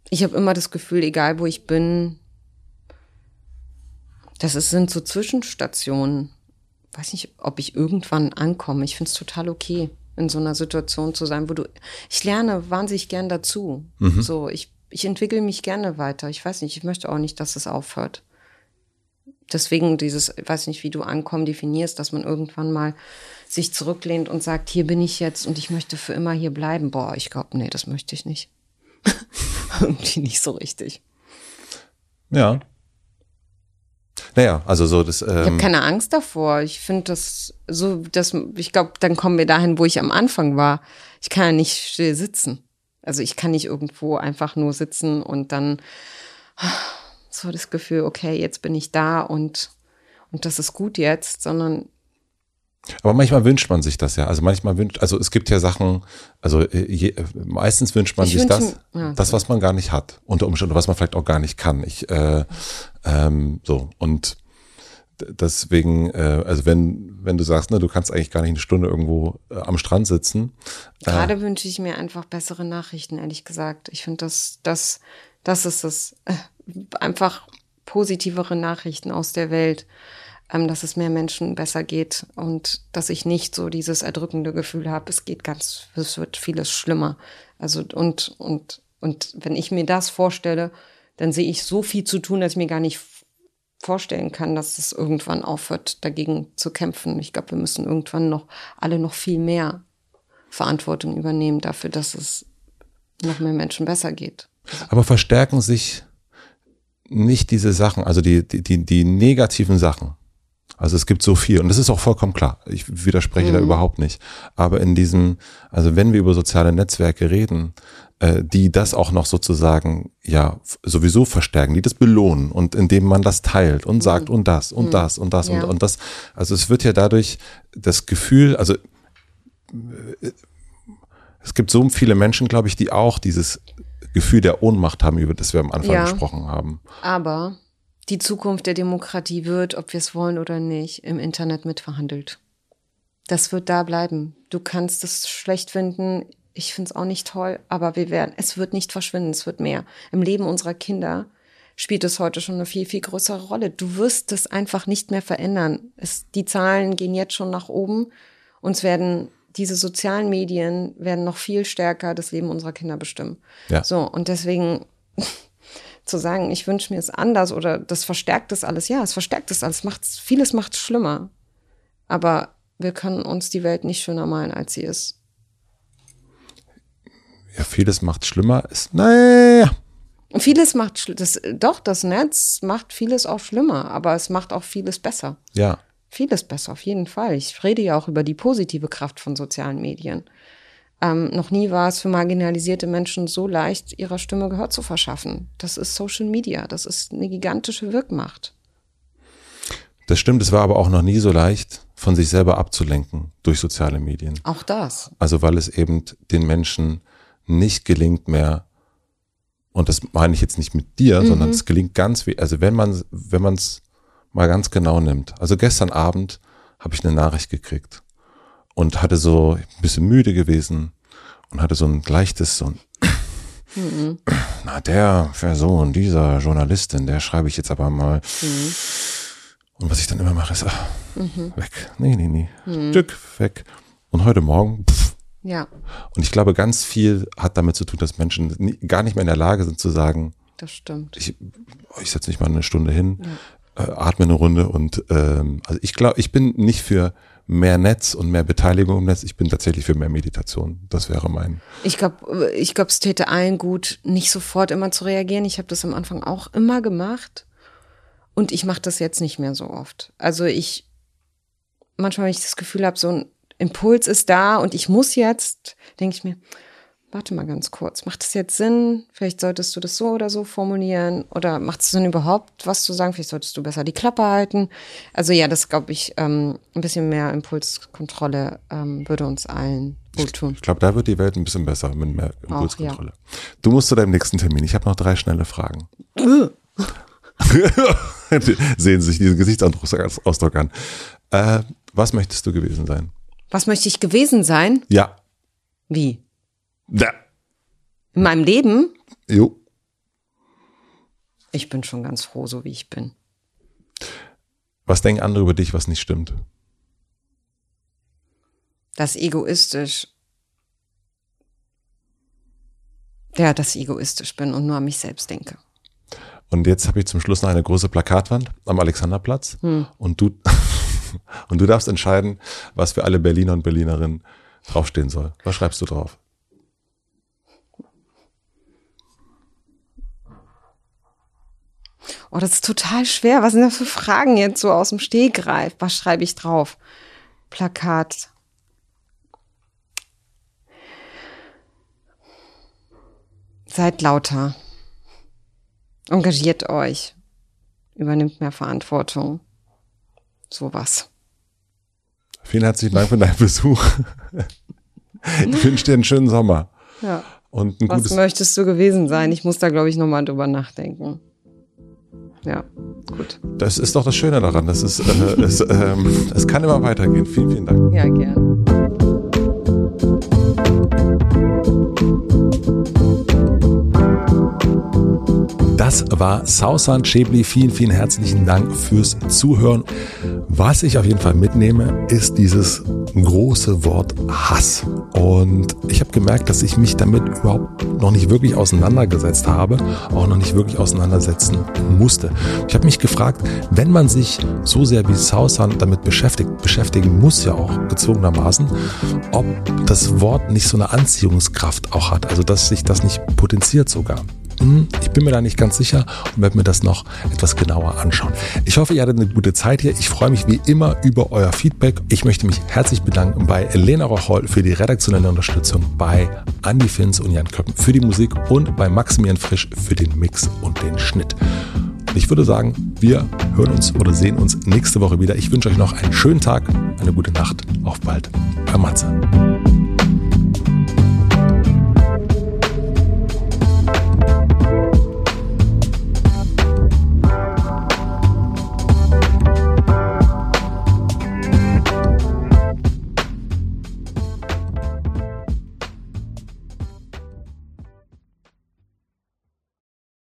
ich habe immer das Gefühl, egal wo ich bin, das ist, sind so Zwischenstationen. Weiß nicht, ob ich irgendwann ankomme. Ich finde es total okay, in so einer Situation zu sein, wo du. Ich lerne wahnsinnig gern dazu. Mhm. So, ich, ich entwickle mich gerne weiter. Ich weiß nicht, ich möchte auch nicht, dass es aufhört. Deswegen dieses, ich weiß nicht, wie du Ankommen definierst, dass man irgendwann mal sich zurücklehnt und sagt, hier bin ich jetzt und ich möchte für immer hier bleiben. Boah, ich glaube, nee, das möchte ich nicht. Irgendwie nicht so richtig. Ja, naja, also so das. Ähm ich habe keine Angst davor. Ich finde das so, dass ich glaube, dann kommen wir dahin, wo ich am Anfang war. Ich kann ja nicht still sitzen. Also ich kann nicht irgendwo einfach nur sitzen und dann so das Gefühl, okay, jetzt bin ich da und und das ist gut jetzt, sondern aber manchmal wünscht man sich das ja. Also manchmal wünscht, also es gibt ja Sachen, also äh, je, meistens wünscht man ich sich das, ja. das, was man gar nicht hat, unter Umständen, was man vielleicht auch gar nicht kann. Ich, äh, ähm, so, und deswegen, äh, also wenn, wenn du sagst, ne, du kannst eigentlich gar nicht eine Stunde irgendwo äh, am Strand sitzen. Äh, Gerade äh, wünsche ich mir einfach bessere Nachrichten, ehrlich gesagt. Ich finde, das, das, das ist es. Äh, einfach positivere Nachrichten aus der Welt, dass es mehr Menschen besser geht und dass ich nicht so dieses erdrückende Gefühl habe, es geht ganz, es wird vieles schlimmer. Also und, und, und wenn ich mir das vorstelle, dann sehe ich so viel zu tun, dass ich mir gar nicht vorstellen kann, dass es irgendwann aufhört, dagegen zu kämpfen. Ich glaube, wir müssen irgendwann noch alle noch viel mehr Verantwortung übernehmen dafür, dass es noch mehr Menschen besser geht. Aber verstärken sich nicht diese Sachen, also die, die, die negativen Sachen. Also es gibt so viel und das ist auch vollkommen klar. Ich widerspreche mhm. da überhaupt nicht. Aber in diesem, also wenn wir über soziale Netzwerke reden, äh, die das auch noch sozusagen ja sowieso verstärken, die das belohnen und indem man das teilt und sagt mhm. und das und mhm. das und das ja. und, und das. Also es wird ja dadurch das Gefühl, also äh, es gibt so viele Menschen, glaube ich, die auch dieses Gefühl der Ohnmacht haben, über das wir am Anfang ja, gesprochen haben. Aber die Zukunft der Demokratie wird, ob wir es wollen oder nicht, im Internet mitverhandelt. Das wird da bleiben. Du kannst es schlecht finden, ich finde es auch nicht toll, aber wir werden, es wird nicht verschwinden, es wird mehr. Im Leben unserer Kinder spielt es heute schon eine viel, viel größere Rolle. Du wirst es einfach nicht mehr verändern. Es, die Zahlen gehen jetzt schon nach oben. Uns werden diese sozialen Medien werden noch viel stärker das Leben unserer Kinder bestimmen. Ja. So, und deswegen zu sagen, ich wünsche mir es anders oder das verstärkt das alles. Ja, es verstärkt das alles. Macht's, vieles macht es schlimmer. Aber wir können uns die Welt nicht schöner malen, als sie ist ja, vieles macht schlimmer. Ist, naja. Vieles macht, das, doch, das Netz macht vieles auch schlimmer, aber es macht auch vieles besser. Ja. Vieles besser, auf jeden Fall. Ich rede ja auch über die positive Kraft von sozialen Medien. Ähm, noch nie war es für marginalisierte Menschen so leicht, ihrer Stimme Gehör zu verschaffen. Das ist Social Media, das ist eine gigantische Wirkmacht. Das stimmt, es war aber auch noch nie so leicht, von sich selber abzulenken durch soziale Medien. Auch das. Also weil es eben den Menschen nicht gelingt mehr, und das meine ich jetzt nicht mit dir, mhm. sondern es gelingt ganz wie, also wenn man, wenn man es mal ganz genau nimmt. Also gestern Abend habe ich eine Nachricht gekriegt und hatte so ein bisschen müde gewesen und hatte so ein leichtes, so ein mhm. na, der Person, dieser Journalistin, der schreibe ich jetzt aber mal. Mhm. Und was ich dann immer mache, ist, ach, mhm. weg. Nee, nee, nee. Mhm. Stück, weg. Und heute Morgen, pff, ja. Und ich glaube, ganz viel hat damit zu tun, dass Menschen nie, gar nicht mehr in der Lage sind zu sagen, das stimmt. Ich, ich setze mich mal eine Stunde hin, ja. äh, atme eine Runde und ähm, also ich glaube, ich bin nicht für mehr Netz und mehr Beteiligung im Netz. Ich bin tatsächlich für mehr Meditation. Das wäre mein. Ich glaube, ich glaube, es täte allen gut, nicht sofort immer zu reagieren. Ich habe das am Anfang auch immer gemacht und ich mache das jetzt nicht mehr so oft. Also ich manchmal, wenn ich das Gefühl habe, so ein Impuls ist da und ich muss jetzt, denke ich mir, warte mal ganz kurz, macht das jetzt Sinn? Vielleicht solltest du das so oder so formulieren oder macht es Sinn überhaupt, was zu sagen? Vielleicht solltest du besser die Klappe halten. Also ja, das glaube ich, ähm, ein bisschen mehr Impulskontrolle ähm, würde uns allen gut tun. Ich glaube, da wird die Welt ein bisschen besser mit mehr Impulskontrolle. Auch, ja. Du musst zu deinem nächsten Termin. Ich habe noch drei schnelle Fragen. Sehen Sie sich diesen Gesichtsausdruck an. Äh, was möchtest du gewesen sein? Was möchte ich gewesen sein? Ja. Wie? Ja. In meinem Leben? Jo. Ich bin schon ganz froh, so wie ich bin. Was denken andere über dich, was nicht stimmt? Das egoistisch. Ja, dass ich egoistisch bin und nur an mich selbst denke. Und jetzt habe ich zum Schluss noch eine große Plakatwand am Alexanderplatz. Hm. Und du Und du darfst entscheiden, was für alle Berliner und Berlinerinnen draufstehen soll. Was schreibst du drauf? Oh, das ist total schwer. Was sind das für Fragen jetzt so aus dem Stehgreif? Was schreibe ich drauf? Plakat. Seid lauter. Engagiert euch. Übernimmt mehr Verantwortung sowas. Vielen herzlichen Dank für deinen Besuch. Ich wünsche dir einen schönen Sommer. Ja. Und ein Was möchtest du gewesen sein? Ich muss da, glaube ich, nochmal drüber nachdenken. Ja, gut. Das ist doch das Schöne daran. Das ist, äh, es, ähm, es kann immer weitergehen. Vielen, vielen Dank. Ja, gern. Das war Sausan Schäbli. Vielen, vielen herzlichen Dank fürs Zuhören. Was ich auf jeden Fall mitnehme, ist dieses große Wort Hass. Und ich habe gemerkt, dass ich mich damit überhaupt noch nicht wirklich auseinandergesetzt habe, auch noch nicht wirklich auseinandersetzen musste. Ich habe mich gefragt, wenn man sich so sehr wie Sausan damit beschäftigt, beschäftigen muss ja auch gezwungenermaßen, ob das Wort nicht so eine Anziehungskraft auch hat, also dass sich das nicht potenziert sogar. Hm, ich bin mir da nicht ganz sicher und werde mir das noch etwas genauer anschauen. Ich hoffe, ihr hattet eine gute Zeit hier. Ich freue mich wie immer über euer Feedback. Ich möchte mich herzlich bedanken bei Lena Rocholl für die redaktionelle Unterstützung, bei Andy Finz und Jan Köppen für die Musik und bei Maximilian Frisch für den Mix und den Schnitt. Ich würde sagen, wir hören uns oder sehen uns nächste Woche wieder. Ich wünsche euch noch einen schönen Tag, eine gute Nacht. Auf bald. Euer Matze.